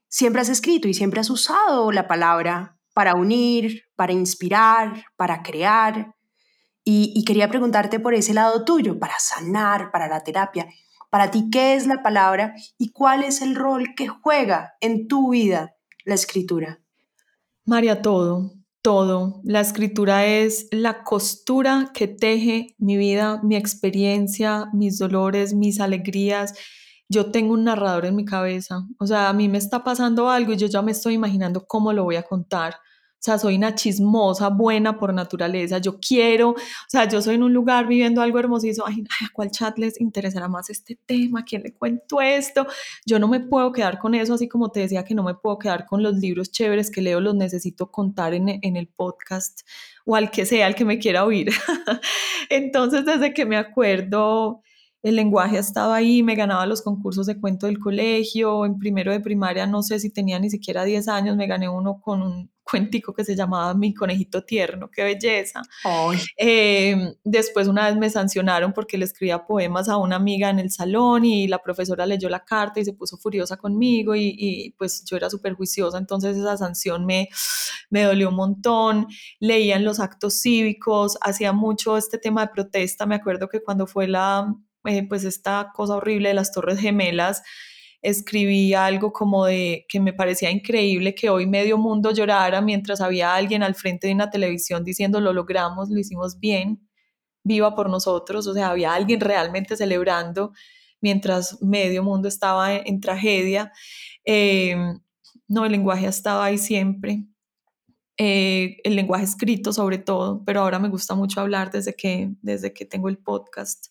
siempre has escrito y siempre has usado la palabra para unir, para inspirar, para crear. Y, quería preguntarte por ese lado tuyo, para sanar, para la terapia. Para ti, ¿qué es la palabra y cuál es el rol que juega en tu vida la escritura? María, todo, todo. La escritura es la costura que teje mi vida, mi experiencia, mis dolores, mis alegrías. Yo tengo un narrador en mi cabeza. O sea, a mí me está pasando algo y yo ya me estoy imaginando cómo lo voy a contar. O sea, soy una chismosa, buena por naturaleza. Yo quiero, o sea, yo soy en un lugar viviendo algo hermosísimo. Ay, ¿a cuál chat les interesará más este tema? ¿A quién le cuento esto? Yo no me puedo quedar con eso, así como te decía que no me puedo quedar con los libros chéveres que leo, los necesito contar en, en el podcast o al que sea, al que me quiera oír. Entonces, desde que me acuerdo, el lenguaje estaba ahí, me ganaba los concursos de cuento del colegio, en primero de primaria no sé si tenía ni siquiera 10 años, me gané uno con un cuentico que se llamaba Mi conejito tierno, qué belleza. Eh, después una vez me sancionaron porque le escribía poemas a una amiga en el salón y la profesora leyó la carta y se puso furiosa conmigo y, pues yo era súper juiciosa, entonces esa sanción me, me dolió un montón. Leía en los actos cívicos, hacía mucho este tema de protesta, me acuerdo que cuando fue la, eh, pues esta cosa horrible de las Torres Gemelas, escribí algo como de que me parecía increíble que hoy medio mundo llorara mientras había alguien al frente de una televisión diciendo lo logramos, lo hicimos bien, viva por nosotros, o sea, había alguien realmente celebrando mientras medio mundo estaba en, tragedia. Eh, no, el lenguaje estaba ahí siempre. Eh, el lenguaje escrito sobre todo, pero ahora me gusta mucho hablar desde que, desde que tengo el podcast.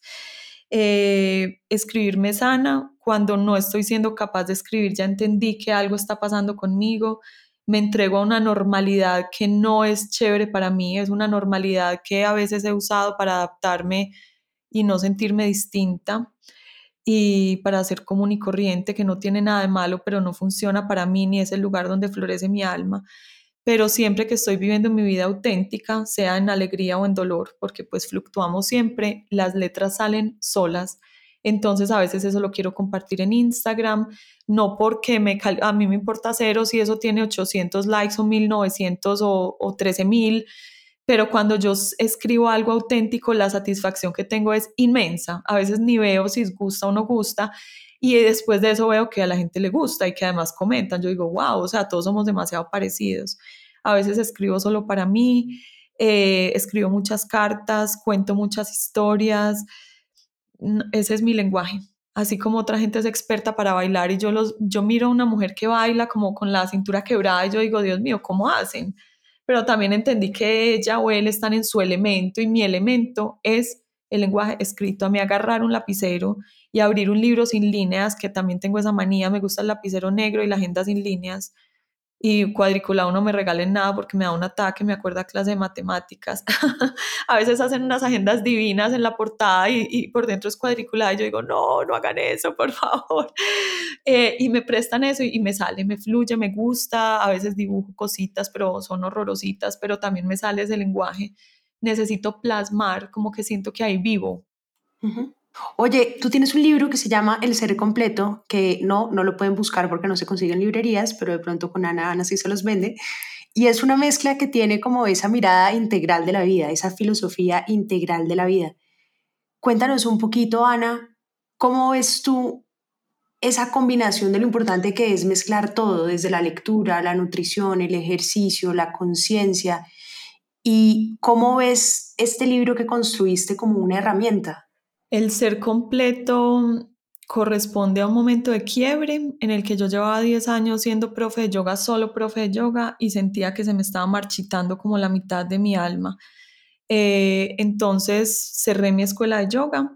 Eh, escribirme sana, cuando no estoy siendo capaz de escribir, ya entendí que algo está pasando conmigo, me entrego a una normalidad que no es chévere para mí, es una normalidad que a veces he usado para adaptarme y no sentirme distinta y para ser común y corriente, que no tiene nada de malo, pero no funciona para mí ni es el lugar donde florece mi alma pero siempre que estoy viviendo mi vida auténtica, sea en alegría o en dolor, porque pues fluctuamos siempre, las letras salen solas. Entonces a veces eso lo quiero compartir en Instagram, no porque me, a mí me importa cero si eso tiene 800 likes o 1900 o, o 13000, pero cuando yo escribo algo auténtico, la satisfacción que tengo es inmensa. A veces ni veo si gusta o no gusta. Y después de eso veo que a la gente le gusta y que además comentan. Yo digo, wow, o sea, todos somos demasiado parecidos. A veces escribo solo para mí, eh, escribo muchas cartas, cuento muchas historias. Ese es mi lenguaje. Así como otra gente es experta para bailar y yo, los, yo miro a una mujer que baila como con la cintura quebrada y yo digo, Dios mío, ¿cómo hacen? Pero también entendí que ella o él están en su elemento y mi elemento es el lenguaje escrito. A mí agarrar un lapicero y abrir un libro sin líneas, que también tengo esa manía, me gusta el lapicero negro y la agenda sin líneas, y cuadriculado no me regalen nada porque me da un ataque, me acuerda clase de matemáticas. a veces hacen unas agendas divinas en la portada y, por dentro es cuadriculada y yo digo, no, no hagan eso, por favor. Eh, y me prestan eso y, me sale, me fluye, me gusta, a veces dibujo cositas, pero son horrorositas, pero también me sale ese lenguaje. Necesito plasmar, como que siento que ahí vivo. Oye, tú tienes un libro que se llama El Ser Completo, que no, no lo pueden buscar porque no se consigue en librerías, pero de pronto con Ana, Ana sí se los vende. Y es una mezcla que tiene como esa mirada integral de la vida, esa filosofía integral de la vida. Cuéntanos un poquito, Ana, ¿cómo ves tú esa combinación de lo importante que es mezclar todo, desde la lectura, la nutrición, el ejercicio, la conciencia? ¿Y cómo ves este libro que construiste como una herramienta? El ser completo corresponde a un momento de quiebre en el que yo llevaba 10 años siendo profe de yoga, solo profe de yoga, y sentía que se me estaba marchitando como la mitad de mi alma. Eh, entonces cerré mi escuela de yoga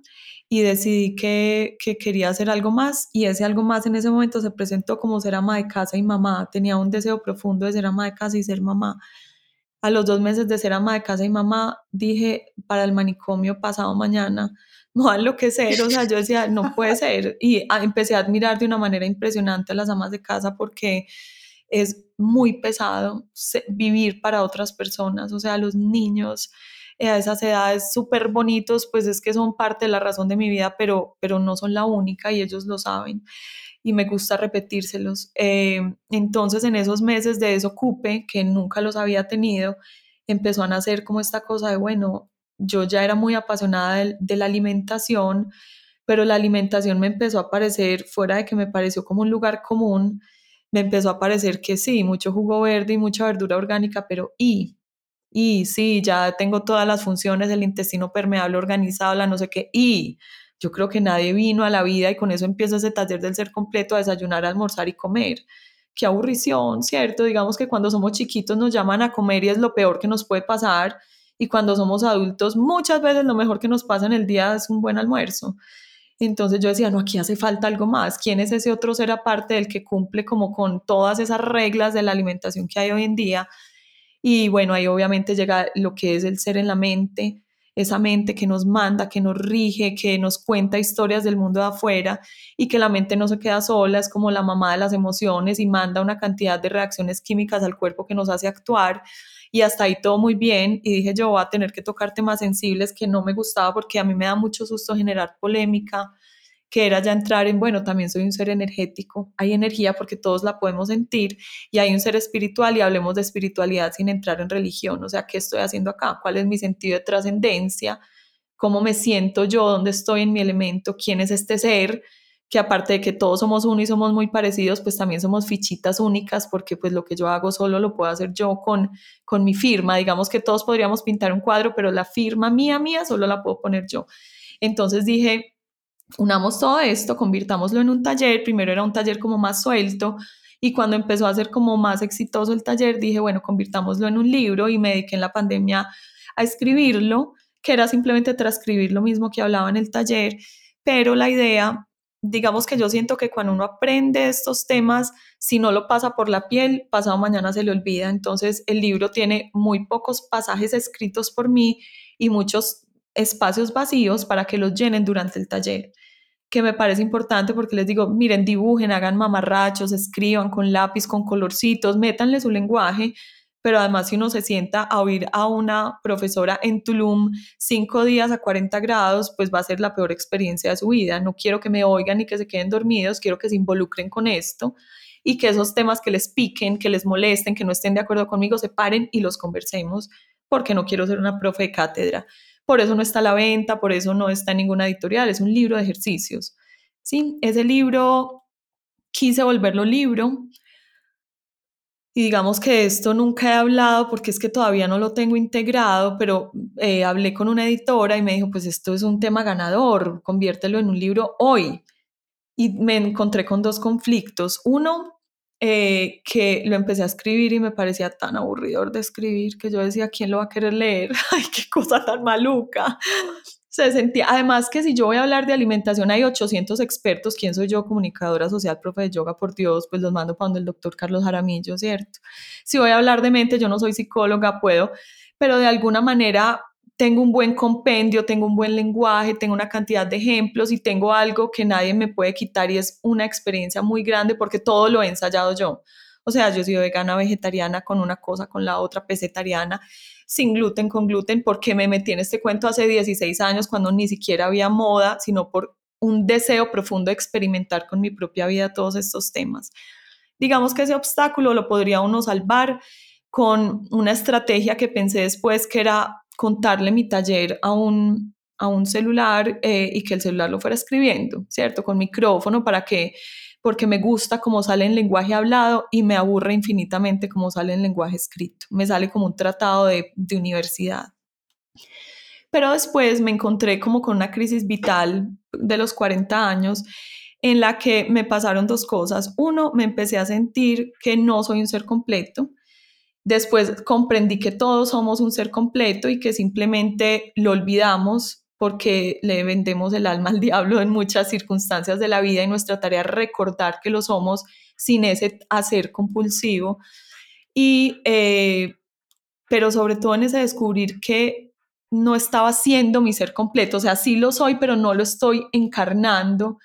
y decidí que, que, quería hacer algo más y ese algo más en ese momento se presentó como ser ama de casa y mamá. Tenía un deseo profundo de ser ama de casa y ser mamá. A los dos meses de ser ama de casa y mamá dije para el manicomio pasado mañana no a enloquecer, o sea, yo decía, no puede ser, y empecé a admirar de una manera impresionante a las amas de casa porque es muy pesado vivir para otras personas, o sea, los niños, eh, a esas edades súper bonitos, pues es que son parte de la razón de mi vida, pero, pero no son la única y ellos lo saben y me gusta repetírselos. Eh, entonces en esos meses de desocupe, que nunca los había tenido, empezó a nacer como esta cosa de, bueno, yo ya era muy apasionada de, de la alimentación, pero la alimentación me empezó a parecer, fuera de que me pareció como un lugar común, me empezó a parecer que sí, mucho jugo verde y mucha verdura orgánica, pero y, y sí, ya tengo todas las funciones, el intestino permeable organizado, la no sé qué, y yo creo que nadie vino a la vida y con eso empieza ese taller del ser completo a desayunar, almorzar y comer. Qué aburrición, ¿cierto? Digamos que cuando somos chiquitos nos llaman a comer y es lo peor que nos puede pasar y cuando somos adultos muchas veces lo mejor que nos pasa en el día es un buen almuerzo. Entonces yo decía, no, aquí hace falta algo más. ¿Quién es ese otro ser aparte del que cumple como con todas esas reglas de la alimentación que hay hoy en día? Y bueno, ahí obviamente llega lo que es el ser en la mente, esa mente que nos manda, que nos rige, que nos cuenta historias del mundo de afuera y que la mente no se queda sola, es como la mamá de las emociones y manda una cantidad de reacciones químicas al cuerpo que nos hace actuar y hasta ahí todo muy bien y dije yo voy a tener que tocar temas sensibles que no me gustaba porque a mí me da mucho susto generar polémica, que era ya entrar en, bueno, también soy un ser energético, hay energía porque todos la podemos sentir y hay un ser espiritual y hablemos de espiritualidad sin entrar en religión, o sea, ¿qué estoy haciendo acá? ¿Cuál es mi sentido de trascendencia? ¿Cómo me siento yo? ¿Dónde estoy en mi elemento? ¿Quién es este ser? Que aparte de que todos somos uno y somos muy parecidos, pues también somos fichitas únicas porque pues lo que yo hago solo lo puedo hacer yo con, con mi firma. Digamos que todos podríamos pintar un cuadro, pero la firma mía, mía, solo la puedo poner yo. Entonces dije, unamos todo esto, convirtámoslo en un taller, primero era un taller como más suelto y cuando empezó a ser como más exitoso el taller, dije, bueno, convirtámoslo en un libro y me dediqué en la pandemia a escribirlo, que era simplemente transcribir lo mismo que hablaba en el taller, pero la idea, digamos que yo siento que cuando uno aprende estos temas, si no lo pasa por la piel, pasado mañana se le olvida, entonces el libro tiene muy pocos pasajes escritos por mí y muchos espacios vacíos para que los llenen durante el taller que me parece importante porque les digo, miren, dibujen, hagan mamarrachos, escriban con lápiz, con colorcitos, métanle su lenguaje, pero además si uno se sienta a oír a una profesora en Tulum cinco días a 40 grados, pues va a ser la peor experiencia de su vida. No quiero que me oigan ni que se queden dormidos, quiero que se involucren con esto y que esos temas que les piquen, que les molesten, que no estén de acuerdo conmigo, se paren y los conversemos, porque no quiero ser una profe de cátedra. Por eso no está a la venta, por eso no está en ninguna editorial, es un libro de ejercicios. Sí, ese libro quise volverlo libro. Y digamos que esto nunca he hablado porque es que todavía no lo tengo integrado, pero eh, hablé con una editora y me dijo, pues esto es un tema ganador, conviértelo en un libro hoy. Y me encontré con dos conflictos. Uno, eh, que lo empecé a escribir y me parecía tan aburridor de escribir que yo decía, ¿quién lo va a querer leer? ¡Ay, qué cosa tan maluca! Se sentía, además que si yo voy a hablar de alimentación, hay 800 expertos, ¿quién soy yo? Comunicadora social, profe de yoga, por Dios, pues los mando para el doctor Carlos Jaramillo, ¿cierto? Si voy a hablar de mente, yo no soy psicóloga, puedo, pero de alguna manera tengo un buen compendio, tengo un buen lenguaje, tengo una cantidad de ejemplos y tengo algo que nadie me puede quitar y es una experiencia muy grande porque todo lo he ensayado yo. O sea, yo soy vegana, vegetariana, con una cosa, con la otra, pesetariana, sin gluten, con gluten, porque me metí en este cuento hace 16 años cuando ni siquiera había moda, sino por un deseo profundo de experimentar con mi propia vida todos estos temas. Digamos que ese obstáculo lo podría uno salvar con una estrategia que pensé después que era contarle mi taller a un, a un celular eh, y que el celular lo fuera escribiendo, ¿cierto? Con micrófono para que, porque me gusta cómo sale en lenguaje hablado y me aburre infinitamente cómo sale en lenguaje escrito. Me sale como un tratado de, de universidad. Pero después me encontré como con una crisis vital de los 40 años en la que me pasaron dos cosas. Uno, me empecé a sentir que no soy un ser completo Después comprendí que todos somos un ser completo y que simplemente lo olvidamos porque le vendemos el alma al diablo en muchas circunstancias de la vida y nuestra tarea es recordar que lo somos sin ese hacer compulsivo. Y, eh, pero sobre todo en ese descubrir que no estaba siendo mi ser completo, o sea, sí lo soy, pero no lo estoy encarnando.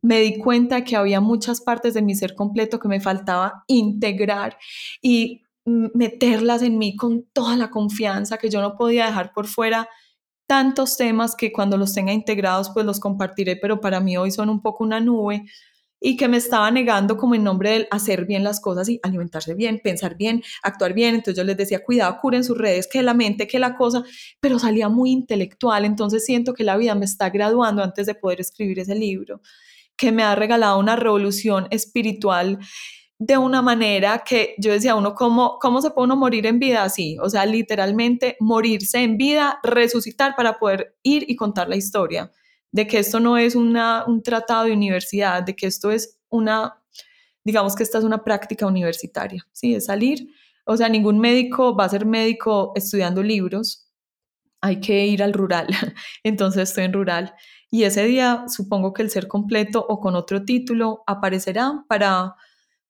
Me di cuenta que había muchas partes de mi ser completo que me faltaba integrar y meterlas en mí con toda la confianza que yo no podía dejar por fuera tantos temas que cuando los tenga integrados pues los compartiré, pero para mí hoy son un poco una nube y que me estaba negando como en nombre del hacer bien las cosas y alimentarse bien, pensar bien, actuar bien. Entonces yo les decía, cuidado, curen sus redes, que la mente, que la cosa, pero salía muy intelectual. Entonces siento que la vida me está graduando antes de poder escribir ese libro, que me ha regalado una revolución espiritual de una manera que yo decía, uno, ¿cómo, ¿cómo se puede uno morir en vida así? O sea, literalmente morirse en vida, resucitar para poder ir y contar la historia de que esto no es una, un tratado de universidad, de que esto es una, digamos que esta es una práctica universitaria, ¿sí? Es salir, o sea, ningún médico va a ser médico estudiando libros, hay que ir al rural, entonces estoy en rural. Y ese día supongo que el ser completo o con otro título aparecerá para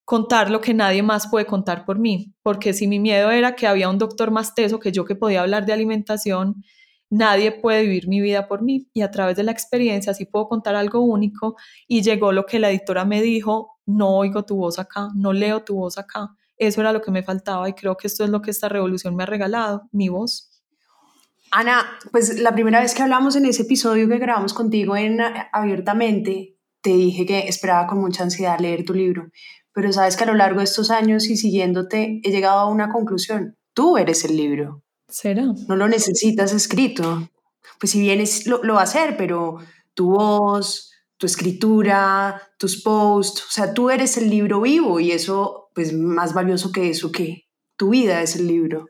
contar lo que nadie más puede contar por mí, porque si mi miedo era que había un doctor más teso que yo que podía hablar de alimentación, nadie puede vivir mi vida por mí y a través de la experiencia sí puedo contar algo único y llegó lo que la editora me dijo, no oigo tu voz acá, no leo tu voz acá. Eso era lo que me faltaba y creo que esto es lo que esta revolución me ha regalado, mi voz. Ana, pues la primera vez que hablamos en ese episodio que grabamos contigo en Abiertamente, te dije que esperaba con mucha ansiedad leer tu libro, pero sabes que a lo largo de estos años y siguiéndote he llegado a una conclusión. Tú eres el libro. ¿Será? No lo necesitas escrito. Pues si vienes, lo, lo va a hacer, pero tu voz, tu escritura, tus posts, o sea, tú eres el libro vivo y eso, pues más valioso que eso, que tu vida es el libro.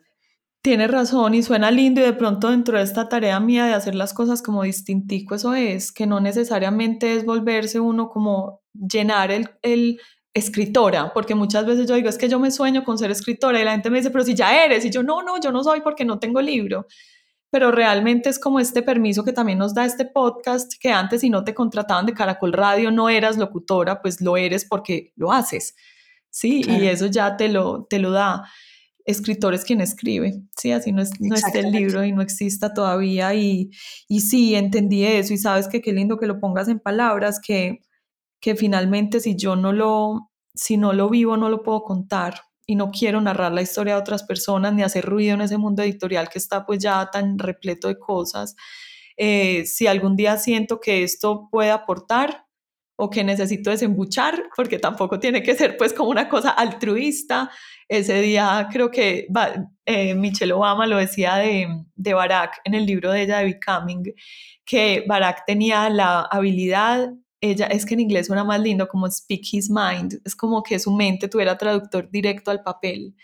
Tienes razón y suena lindo y de pronto dentro de esta tarea mía de hacer las cosas como distintico, eso es, que no necesariamente es volverse uno como llenar el, el, escritora, porque muchas veces yo digo, es que yo me sueño con ser escritora y la gente me dice, pero si ya eres, y yo no, no, yo no soy porque no tengo libro, pero realmente es como este permiso que también nos da este podcast, que antes si no te contrataban de Caracol Radio no eras locutora, pues lo eres porque lo haces, ¿sí? Y eso ya te lo, te lo da. Escritor es quien escribe, ¿sí? Así no, es, no esté el libro y no exista todavía y, y sí, entendí eso y sabes que qué lindo que lo pongas en palabras, que que finalmente si yo no lo, si no lo vivo, no lo puedo contar y no quiero narrar la historia de otras personas ni hacer ruido en ese mundo editorial que está pues ya tan repleto de cosas. Eh, si algún día siento que esto puede aportar o que necesito desembuchar, porque tampoco tiene que ser pues como una cosa altruista, ese día creo que eh, Michelle Obama lo decía de, de Barack en el libro de ella de Becoming, que Barack tenía la habilidad ella, es que en inglés suena más lindo como speak his mind, es como que su mente tuviera traductor directo al papel.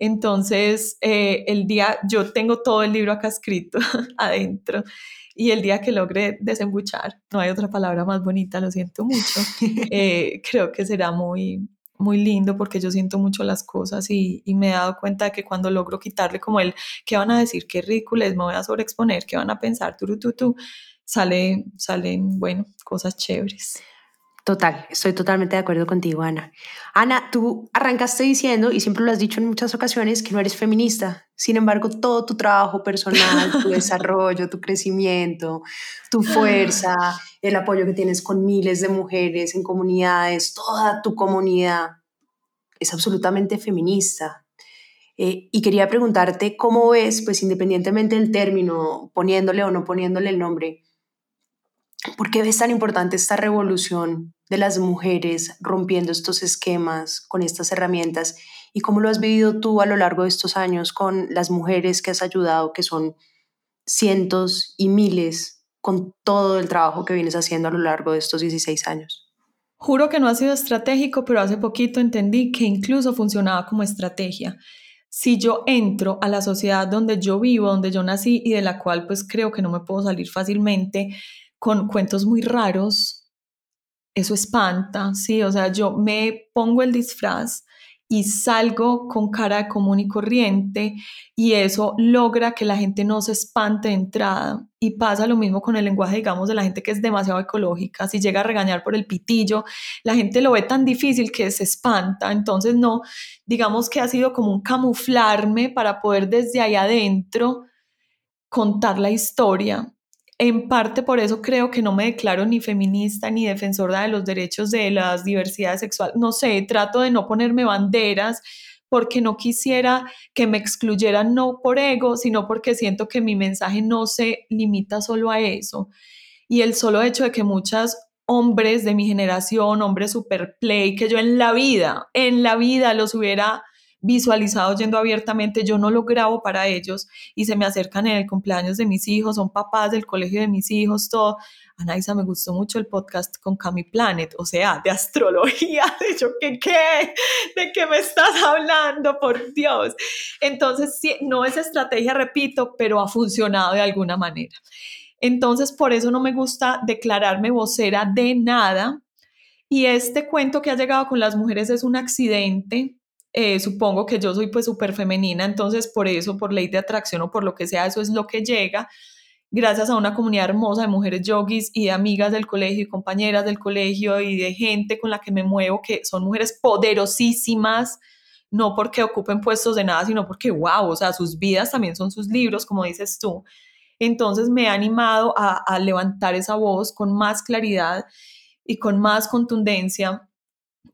Entonces, eh, el día, yo tengo todo el libro acá escrito adentro y el día que logre desembuchar, no hay otra palabra más bonita, lo siento mucho, eh, creo que será muy, muy lindo porque yo siento mucho las cosas y, y, me he dado cuenta de que cuando logro quitarle como el, ¿qué van a decir? ¿Qué ridículo es? Me voy a sobreexponer, ¿qué van a pensar? Tú, tú, tú sale, salen, bueno, cosas chéveres. Total, estoy totalmente de acuerdo contigo, Ana. Ana, tú arrancaste diciendo, y siempre lo has dicho en muchas ocasiones, que no eres feminista. Sin embargo, todo tu trabajo personal, tu desarrollo, tu crecimiento, tu fuerza, el apoyo que tienes con miles de mujeres en comunidades, toda tu comunidad es absolutamente feminista. Eh, y quería preguntarte cómo ves, pues independientemente del término, poniéndole o no poniéndole el nombre, ¿Por qué ves tan importante esta revolución de las mujeres rompiendo estos esquemas con estas herramientas? ¿Y cómo lo has vivido tú a lo largo de estos años con las mujeres que has ayudado, que son cientos y miles, con todo el trabajo que vienes haciendo a lo largo de estos 16 años? Juro que no ha sido estratégico, pero hace poquito entendí que incluso funcionaba como estrategia. Si yo entro a la sociedad donde yo vivo, donde yo nací y de la cual pues creo que no me puedo salir fácilmente, con cuentos muy raros, eso espanta, ¿sí? O sea, yo me pongo el disfraz y salgo con cara común y corriente y eso logra que la gente no se espante de entrada. Y pasa lo mismo con el lenguaje, digamos, de la gente que es demasiado ecológica, si llega a regañar por el pitillo, la gente lo ve tan difícil que se espanta, entonces no, digamos que ha sido como un camuflarme para poder desde ahí adentro contar la historia en parte por eso creo que no me declaro ni feminista ni defensora de los derechos de las diversidades sexuales. No sé, trato de no ponerme banderas porque no quisiera que me excluyeran, no por ego, sino porque siento que mi mensaje no se limita solo a eso. Y el solo hecho de que muchas hombres de mi generación, hombres super play, que yo en la vida, en la vida los hubiera visualizado yendo abiertamente, yo no lo grabo para ellos y se me acercan en el cumpleaños de mis hijos, son papás del colegio de mis hijos, todo. Anaisa, me gustó mucho el podcast con Cami Planet, o sea, de astrología, de yo, ¿qué qué? ¿De qué me estás hablando? Por Dios. Entonces, sí, no es estrategia, repito, pero ha funcionado de alguna manera. Entonces, por eso no me gusta declararme vocera de nada. Y este cuento que ha llegado con las mujeres es un accidente. Eh, supongo que yo soy pues súper femenina, entonces por eso, por ley de atracción o por lo que sea, eso es lo que llega gracias a una comunidad hermosa de mujeres yogis y de amigas del colegio y compañeras del colegio y de gente con la que me muevo, que son mujeres poderosísimas, no porque ocupen puestos de nada, sino porque, wow, o sea, sus vidas también son sus libros, como dices tú. Entonces me ha animado a, levantar esa voz con más claridad y con más contundencia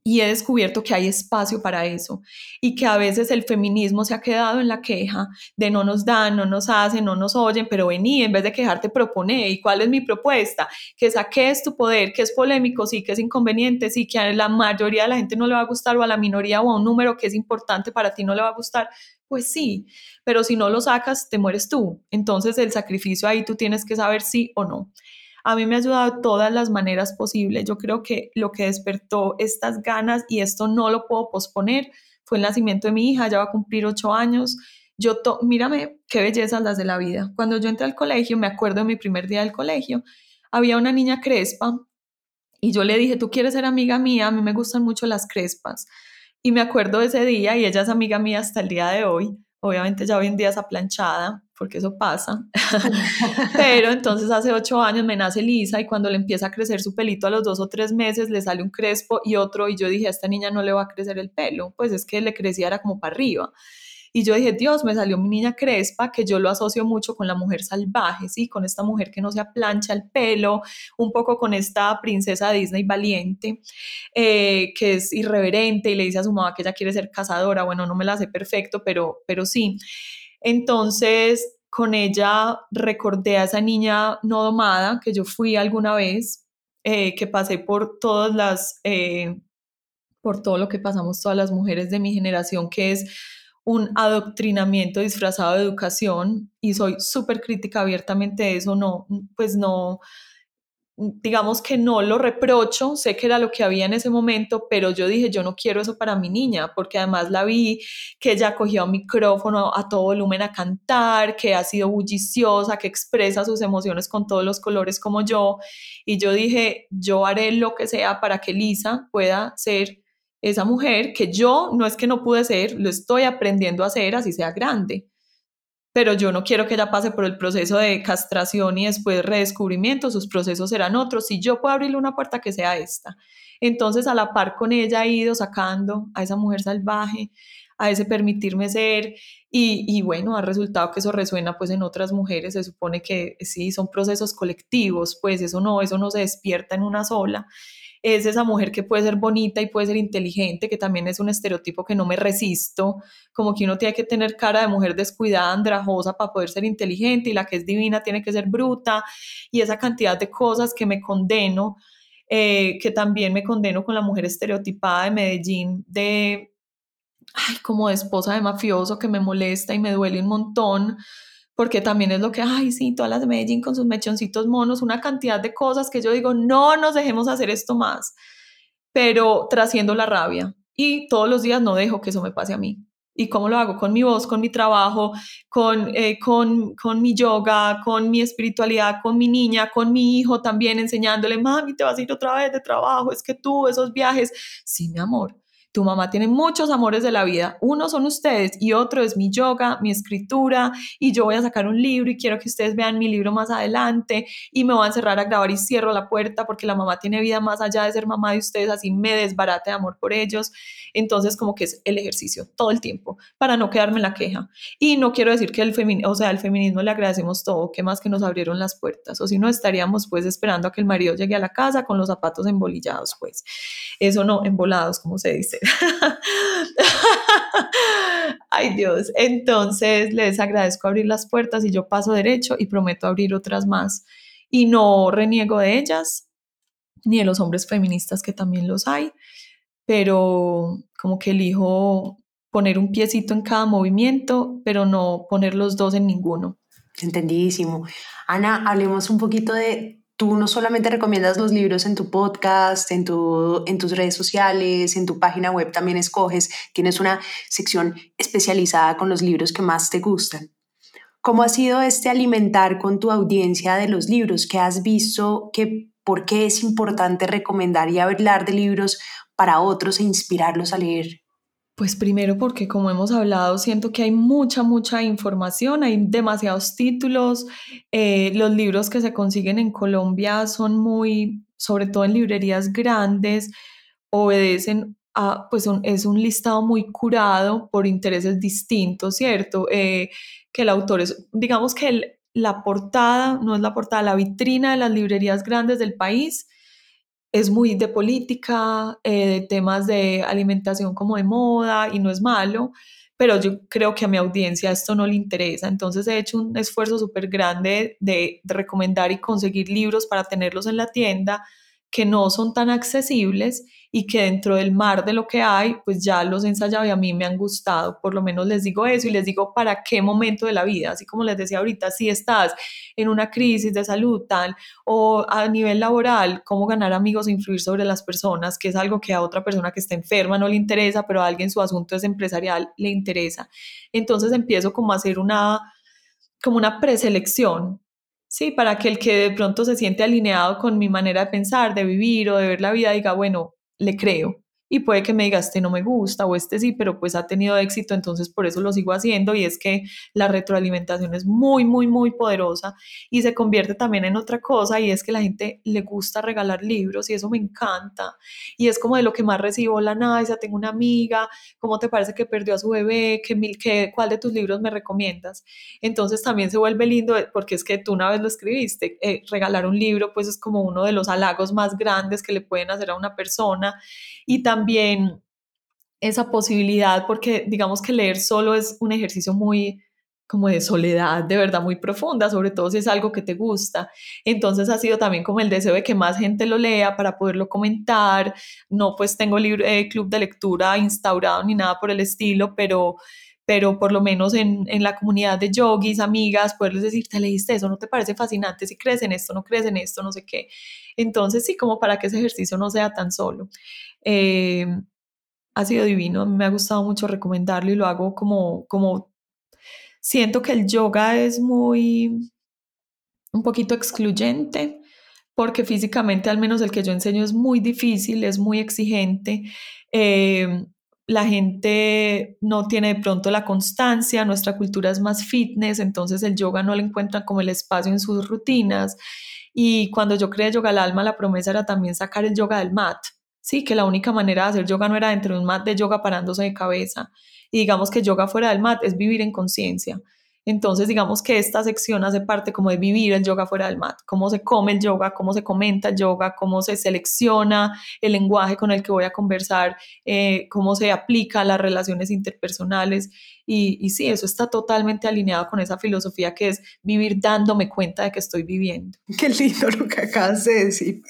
y he descubierto que hay espacio para eso y que a veces el feminismo se ha quedado en la queja de no nos dan, no nos hacen, no nos oyen, pero vení, en vez de quejarte, propone. ¿Y cuál es mi propuesta? Que saques tu poder, que es polémico, sí, que es inconveniente, sí, que a la mayoría de la gente no le va a gustar o a la minoría o a un número que es importante para ti no le va a gustar. Pues sí, pero si no lo sacas, te mueres tú. Entonces el sacrificio ahí tú tienes que saber sí o no a mí me ha ayudado de todas las maneras posibles. Yo creo que lo que despertó estas ganas, y esto no lo puedo posponer, fue el nacimiento de mi hija, ya va a cumplir ocho años. Yo, mírame qué bellezas las de la vida. Cuando yo entré al colegio, me acuerdo de mi primer día del colegio, había una niña crespa y yo le dije, tú quieres ser amiga mía, a mí me gustan mucho las crespas. Y me acuerdo de ese día y ella es amiga mía hasta el día de hoy. Obviamente ya hoy en día es aplanchada, porque eso pasa. Pero entonces hace ocho años me nace Lisa y cuando le empieza a crecer su pelito a los dos o tres meses le sale un crespo y otro y yo dije, a esta niña no le va a crecer el pelo, pues es que le crecía era como para arriba. Y yo dije, Dios, me salió mi niña crespa, que yo lo asocio mucho con la mujer salvaje, ¿sí? Con esta mujer que no se aplancha el pelo, un poco con esta princesa Disney valiente, eh, que es irreverente y le dice a su mamá que ella quiere ser cazadora. Bueno, no me la sé perfecto, pero, pero sí. Entonces, con ella recordé a esa niña no domada que yo fui alguna vez, eh, que pasé por todas las, eh, por todo lo que pasamos todas las mujeres de mi generación, que es un adoctrinamiento disfrazado de educación y soy súper crítica abiertamente de eso, no, pues no, digamos que no lo reprocho, sé que era lo que había en ese momento, pero yo dije, yo no quiero eso para mi niña, porque además la vi que ella cogía un micrófono a todo volumen a cantar, que ha sido bulliciosa, que expresa sus emociones con todos los colores como yo, y yo dije, yo haré lo que sea para que Lisa pueda ser esa mujer que yo no es que no pude ser, lo estoy aprendiendo a hacer así sea grande pero yo no quiero que ella pase por el proceso de castración y después redescubrimiento, sus procesos serán otros. Si yo puedo abrirle una puerta, que sea esta. Entonces, a la par con ella he ido sacando a esa mujer salvaje, a ese permitirme ser y, y, bueno, ha resultado que eso resuena pues en otras mujeres, se supone que sí, son procesos colectivos, pues eso no, eso no se despierta en una sola es esa mujer que puede ser bonita y puede ser inteligente, que también es un estereotipo que no me resisto, como que uno tiene que tener cara de mujer descuidada, andrajosa para poder ser inteligente y la que es divina tiene que ser bruta y esa cantidad de cosas que me condeno, eh, que también me condeno con la mujer estereotipada de Medellín, de, como de esposa de mafioso que me molesta y me duele un montón porque también es lo que, ay, sí, todas las de Medellín con sus mechoncitos monos, una cantidad de cosas que yo digo, no nos dejemos hacer esto más, pero trasciendo la rabia. Y todos los días no dejo que eso me pase a mí. ¿Y cómo lo hago? Con mi voz, con mi trabajo, con, eh, con, con mi yoga, con mi espiritualidad, con mi niña, con mi hijo también enseñándole, mami, te vas a ir otra vez de trabajo, es que tú, esos viajes, sí, mi amor, tu mamá tiene muchos amores de la vida. Uno son ustedes y otro es mi yoga, mi escritura y yo voy a sacar un libro y quiero que ustedes vean mi libro más adelante y me voy a encerrar a grabar y cierro la puerta porque la mamá tiene vida más allá de ser mamá de ustedes, así me desbarate de amor por ellos. Entonces como que es el ejercicio todo el tiempo para no quedarme en la queja. Y no quiero decir que el feminismo, o sea, al feminismo le agradecemos todo, que más que nos abrieron las puertas, o si no estaríamos pues esperando a que el marido llegue a la casa con los zapatos embolillados, pues. Eso no, embolados, como se dice. Ay Dios, entonces les agradezco abrir las puertas y yo paso derecho y prometo abrir otras más. Y no reniego de ellas, ni de los hombres feministas que también los hay, pero como que elijo poner un piecito en cada movimiento, pero no poner los dos en ninguno. Entendidísimo. Ana, hablemos un poquito de, tú no solamente recomiendas los libros en tu podcast, en, tu, en tus redes sociales, en tu página web también escoges, tienes una sección especializada con los libros que más te gustan. ¿Cómo ha sido este alimentar con tu audiencia de los libros? ¿Qué has visto? que ¿Por qué es importante recomendar y hablar de libros para otros e inspirarlos a leer? Pues primero porque como hemos hablado, siento que hay mucha, mucha información, hay demasiados títulos, eh, los libros que se consiguen en Colombia son muy, sobre todo en librerías grandes, obedecen a, pues es un listado muy curado por intereses distintos, ¿cierto? Eh, que el autor es, digamos que la portada, no es la portada, la vitrina de las librerías grandes del país es muy de política, eh, de temas de alimentación como de moda y no es malo, pero yo creo que a mi audiencia esto no le interesa. Entonces he hecho un esfuerzo súper grande de, de, recomendar y conseguir libros para tenerlos en la tienda que no son tan accesibles y que dentro del mar de lo que hay, pues ya los he ensayado y a mí me han gustado. Por lo menos les digo eso y les digo para qué momento de la vida, así como les decía ahorita, si estás en una crisis de salud tal o a nivel laboral, cómo ganar amigos e influir sobre las personas, que es algo que a otra persona que está enferma no le interesa, pero a alguien su asunto es empresarial le interesa. Entonces empiezo como a hacer una como una preselección Sí, para que el que de pronto se siente alineado con mi manera de pensar, de vivir o de ver la vida, diga, bueno, le creo y puede que me diga, este no me gusta o este sí, pero pues ha tenido éxito, entonces por eso lo sigo haciendo y es que la retroalimentación es muy, muy, muy poderosa y se convierte también en otra cosa y es que la gente le gusta regalar libros y eso me encanta y es como de lo que más recibo, la Naisa, tengo una amiga, ¿cómo te parece que perdió a su bebé? ¿Qué, qué, ¿Cuál de tus libros me recomiendas? Entonces también se vuelve lindo porque es que tú una vez lo escribiste, eh, regalar un libro pues es como uno de los halagos más grandes que le pueden hacer a una persona y también esa posibilidad, porque digamos que leer solo es un ejercicio muy como de soledad, de verdad muy profunda, sobre todo si es algo que te gusta. Entonces ha sido también como el deseo de que más gente lo lea para poderlo comentar. No pues tengo libre, eh, club de lectura instaurado ni nada por el estilo, pero pero por lo menos en, en, la comunidad de yogis, amigas, poderles decir, te leíste eso, no te parece fascinante, si crees en esto, no crees en esto, no sé qué. Entonces, sí, como para que ese ejercicio no sea tan solo. Eh, ha sido divino, me ha gustado mucho recomendarlo y lo hago como, como, siento que el yoga es muy, un poquito excluyente, porque físicamente al menos el que yo enseño es muy difícil, es muy exigente. Eh, la gente no tiene de pronto la constancia, nuestra cultura es más fitness, entonces el yoga no le encuentran como el espacio en sus rutinas. Y cuando yo creé Yoga al Alma, la promesa era también sacar el yoga del mat. Sí, que la única manera de hacer yoga no era dentro de un mat de yoga parándose de cabeza. Y digamos que yoga fuera del mat es vivir en conciencia. Entonces, digamos que esta sección hace parte como de vivir el yoga fuera del mat, cómo se come el yoga, cómo se comenta el yoga, cómo se selecciona el lenguaje con el que voy a conversar, eh, cómo se aplica a las relaciones interpersonales. Y, y sí, eso está totalmente alineado con esa filosofía que es vivir dándome cuenta de que estoy viviendo. Qué lindo lo que acabas de decir.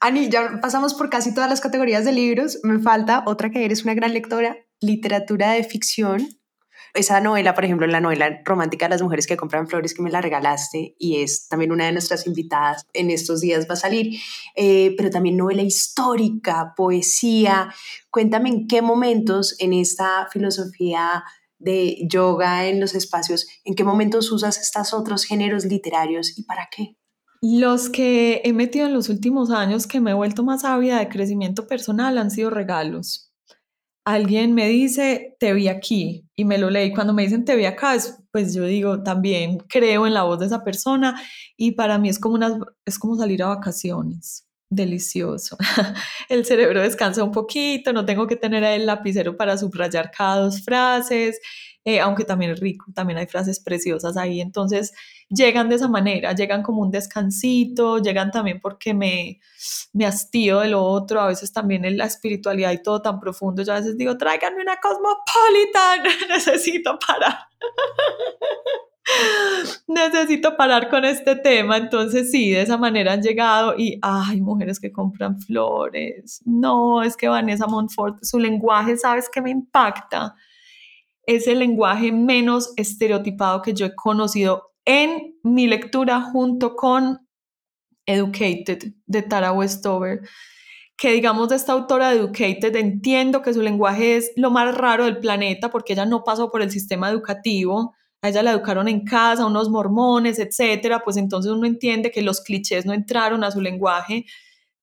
Ani, ya pasamos por casi todas las categorías de libros. Me falta otra que eres una gran lectora, literatura de ficción esa novela, por ejemplo, la novela romántica de las mujeres que compran flores que me la regalaste y es también una de nuestras invitadas en estos días va a salir, eh, pero también novela histórica, poesía. Cuéntame en qué momentos en esta filosofía de yoga en los espacios, en qué momentos usas estos otros géneros literarios y para qué. Los que he metido en los últimos años que me he vuelto más ávida de crecimiento personal han sido regalos alguien me dice, te vi aquí y me lo leí. Cuando me dicen, te vi acá, pues yo digo, también creo en la voz de esa persona y para mí es como, una, es como salir a vacaciones. Delicioso. El cerebro descansa un poquito, no tengo que tener el lapicero para subrayar cada dos frases. Eh, aunque también es rico, también hay frases preciosas ahí. Entonces llegan de esa manera, llegan como un descansito, llegan también porque me, me hastío de lo otro, a veces también en la espiritualidad y todo tan profundo, yo a veces digo, tráiganme una cosmopolitan, necesito parar. necesito parar con este tema. Entonces, sí, de esa manera han llegado y, ay, mujeres que compran flores. No, es que Vanessa Montfort, su lenguaje, ¿sabes qué me impacta? Es el lenguaje menos estereotipado que yo he conocido en mi lectura junto con Educated de Tara Westover que digamos de esta autora de Educated entiendo que su lenguaje es lo más raro del planeta porque ella no pasó por el sistema educativo, a ella la educaron en casa, unos mormones, etcétera, pues entonces uno entiende que los clichés no entraron a su lenguaje,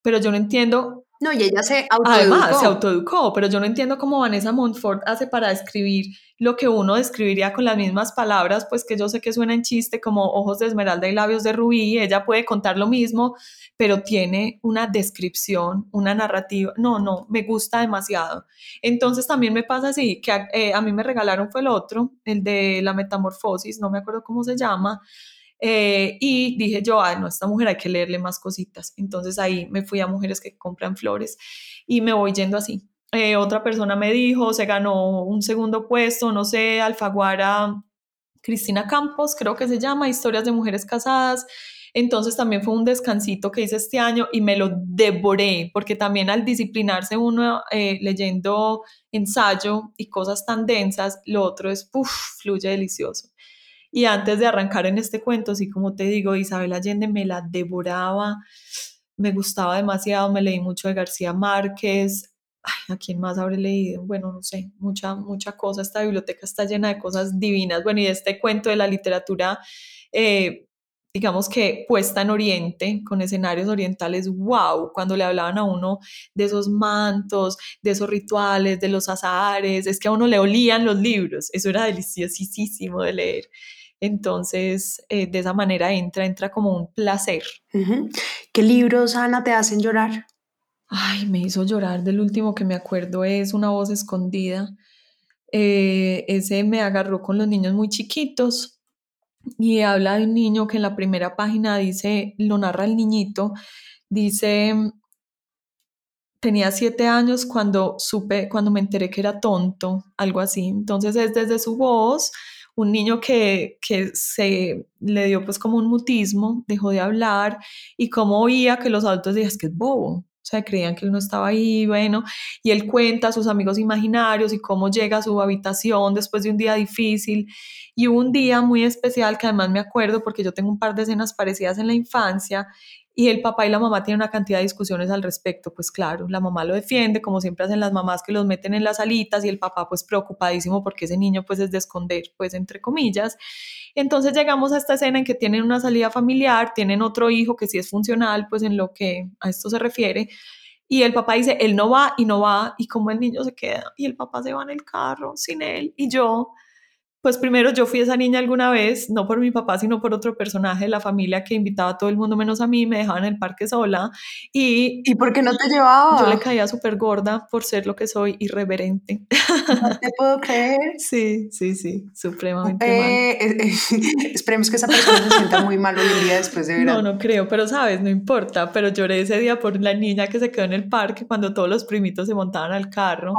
pero yo no entiendo. No, y ella se autoeducó. Además, se autoeducó, pero yo no entiendo cómo Vanessa Montfort hace para describir lo que uno describiría con las mismas palabras, pues que yo sé que suena en chiste como ojos de esmeralda y labios de rubí, ella puede contar lo mismo, pero tiene una descripción, una narrativa. No, no, me gusta demasiado. Entonces también me pasa así, que a, eh, mí me regalaron fue el otro, el de la metamorfosis, no me acuerdo cómo se llama. Eh, y dije yo, ay, no, esta mujer hay que leerle más cositas. Entonces ahí me fui a mujeres que compran flores y me voy yendo así. Eh, otra persona me dijo, se ganó un segundo puesto, no sé, Alfaguara Cristina Campos, creo que se llama, Historias de Mujeres Casadas. Entonces también fue un descansito que hice este año y me lo devoré, porque también al disciplinarse uno eh, leyendo ensayo y cosas tan densas, lo otro es, puff, fluye delicioso. Y antes de arrancar en este cuento, sí, como te digo, Isabel Allende me la devoraba, me gustaba demasiado, me leí mucho de García Márquez, Ay, ¿a quién más habré leído? Bueno, no sé, mucha, mucha cosa. Esta biblioteca está llena de cosas divinas. Bueno, y este cuento de la literatura eh, digamos que puesta en Oriente, con escenarios orientales, wow, cuando le hablaban a uno de esos mantos, de esos rituales, de los azahares, es que a uno le olían los libros, eso era deliciosísimo de leer. Entonces, eh, de esa manera entra, entra como un placer. ¿Qué libros, Ana, te hacen llorar? Ay, me hizo llorar. Del último que me acuerdo es Una voz escondida. Eh, ese me agarró con los niños muy chiquitos y habla de un niño que en la primera página dice, lo narra el niñito, dice, tenía siete años cuando supe, cuando me enteré que era tonto, algo así. Entonces es desde su voz, un niño que, que se le dio pues como un mutismo, dejó de hablar y como oía que los adultos decían, es que es bobo, o sea, creían que él no estaba ahí, bueno, y él cuenta a sus amigos imaginarios y cómo llega a su habitación después de un día difícil. Y un día muy especial que además me acuerdo porque yo tengo un par de escenas parecidas en la infancia y el papá y la mamá tienen una cantidad de discusiones al respecto, pues claro, la mamá lo defiende, como siempre hacen las mamás que los meten en las salitas y el papá pues preocupadísimo porque ese niño pues es de esconder, pues entre comillas. Entonces llegamos a esta escena en que tienen una salida familiar, tienen otro hijo que sí es funcional, pues en lo que a esto se refiere. Y el papá dice, él no va y no va, y como el niño se queda, y el papá se va en el carro sin él, y yo, pues primero yo fui esa niña alguna vez, no por mi papá, sino por otro personaje de la familia que invitaba a todo el mundo menos a mí, me dejaba en el parque sola y... ¿Y por qué no te llevaba? Yo le caía súper gorda por ser lo que soy, irreverente. No te puedo creer. Sí, sí, sí, supremamente mal. Eh, eh, esperemos que esa persona se sienta muy mal hoy en día después de ver. No, no creo, pero sabes, no importa, pero lloré ese día por la niña que se quedó en el parque cuando todos los primitos se montaban al carro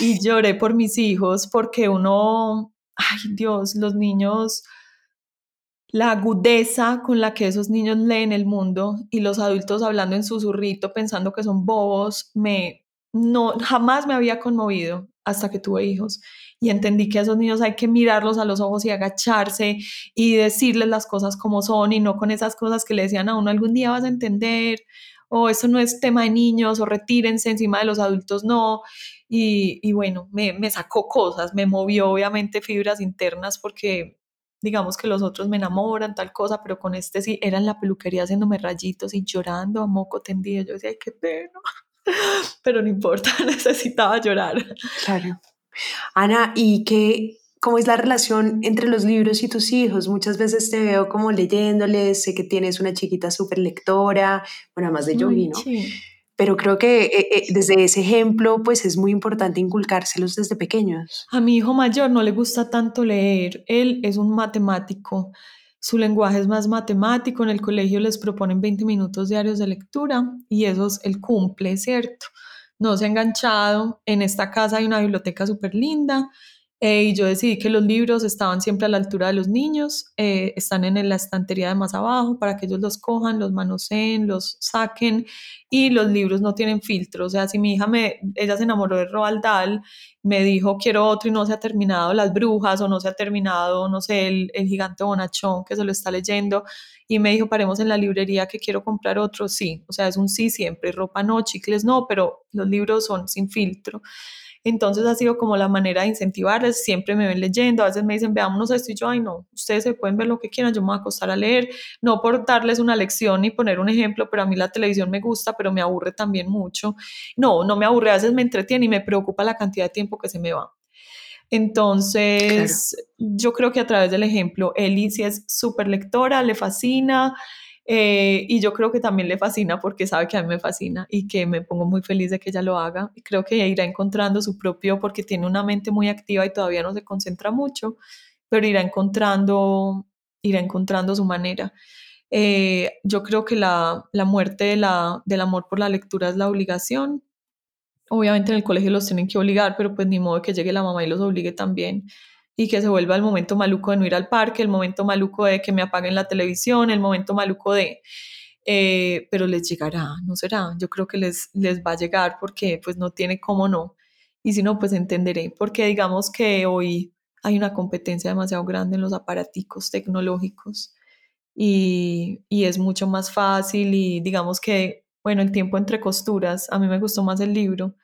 y lloré por mis hijos porque uno ay Dios, los niños, la agudeza con la que esos niños leen el mundo y los adultos hablando en susurrito pensando que son bobos, me, no, jamás me había conmovido hasta que tuve hijos. Y entendí que a esos niños hay que mirarlos a los ojos y agacharse y decirles las cosas como son y no con esas cosas que le decían a uno algún día vas a entender o eso no es tema de niños o retírense encima de los adultos, no. Y, bueno, me, me, sacó cosas, me movió obviamente fibras internas porque digamos que los otros me enamoran, tal cosa, pero con este sí, era en la peluquería haciéndome rayitos y llorando a moco tendido. Yo decía, ay, qué pena, pero no importa, necesitaba llorar. Claro. Ana, ¿y qué, cómo es la relación entre los libros y tus hijos? Muchas veces te veo como leyéndoles, sé que tienes una chiquita súper lectora, bueno, además de Yogi, ¿no? Sí pero creo que eh, eh, desde ese ejemplo, pues es muy importante inculcárselos desde pequeños. A mi hijo mayor no le gusta tanto leer, él es un matemático, su lenguaje es más matemático, en el colegio les proponen 20 minutos diarios de lectura y esos él cumple, ¿cierto? No se ha enganchado, en esta casa hay una biblioteca súper linda, eh, y yo decidí que los libros estaban siempre a la altura de los niños, eh, están en la estantería de más abajo para que ellos los cojan, los manoseen, los saquen y los libros no tienen filtro. O sea, si mi hija me, ella se enamoró de Roald Dahl, me dijo quiero otro y no se ha terminado Las Brujas o no se ha terminado, no sé, el, el gigante bonachón que se lo está leyendo y me dijo paremos en la librería que quiero comprar otro, sí. O sea, es un sí siempre, ropa no, chicles no, pero los libros son sin filtro. Entonces ha sido como la manera de incentivarles, siempre me ven leyendo, a veces me dicen, veámonos esto y yo, ay no, ustedes se pueden ver lo que quieran, yo me voy a acostar a leer, no por darles una lección ni poner un ejemplo, pero a mí la televisión me gusta, pero me aburre también mucho. No, no me aburre, a veces me entretiene y me preocupa la cantidad de tiempo que se me va. Entonces, yo creo que a través del ejemplo, Eli sí es súper lectora, le fascina, eh, y yo creo que también le fascina porque sabe que a mí me fascina y que me pongo muy feliz de que ella lo haga. Y creo que irá encontrando su propio, porque tiene una mente muy activa y todavía no se concentra mucho, pero irá encontrando, irá encontrando su manera. Eh, yo creo que la, la muerte de la, del amor por la lectura es la obligación. Obviamente en el colegio los tienen que obligar, pero pues ni modo que llegue la mamá y los obligue también y que se vuelva el momento maluco de no ir al parque, el momento maluco de que me apaguen la televisión, el momento maluco de... Eh, pero les llegará, no será, yo creo que les, les va a llegar porque pues no tiene cómo no. Y si no, pues entenderé, porque digamos que hoy hay una competencia demasiado grande en los aparaticos tecnológicos y, y es mucho más fácil y digamos que, bueno, el tiempo entre costuras, a mí me gustó más el libro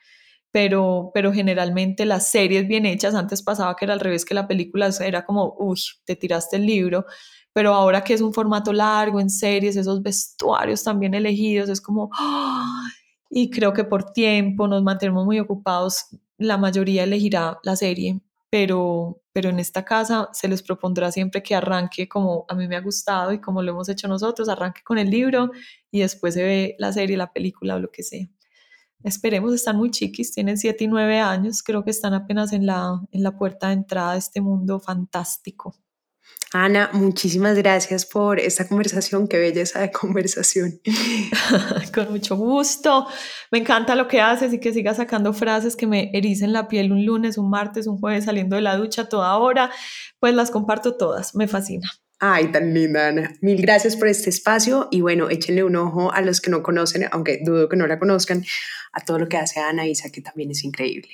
pero, pero generalmente las series bien hechas, antes pasaba que era al revés que la película, era como, uy, te tiraste el libro, pero ahora que es un formato largo en series, esos vestuarios también elegidos, es como, y creo que por tiempo nos mantenemos muy ocupados, la mayoría elegirá la serie, pero, pero en esta casa se les propondrá siempre que arranque como a mí me ha gustado y como lo hemos hecho nosotros, arranque con el libro y después se ve la serie, la película o lo que sea. Esperemos, están muy chiquis, tienen 7 y 9 años, creo que están apenas en la, en la puerta de entrada de este mundo fantástico. Ana, muchísimas gracias por esta conversación, qué belleza de conversación. Con mucho gusto, me encanta lo que haces y que sigas sacando frases que me ericen la piel un lunes, un martes, un jueves saliendo de la ducha toda hora, pues las comparto todas, me fascina. Ay, tan linda, Ana. Mil gracias por este espacio y bueno, échenle un ojo a los que no conocen, aunque dudo que no la conozcan, a todo lo que hace Ana Isa, que también es increíble.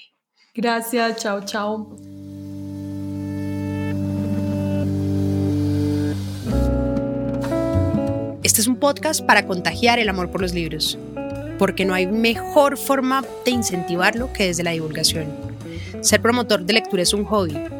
Gracias, chao, chao. Este es un podcast para contagiar el amor por los libros, porque no hay mejor forma de incentivarlo que desde la divulgación. Ser promotor de lectura es un hobby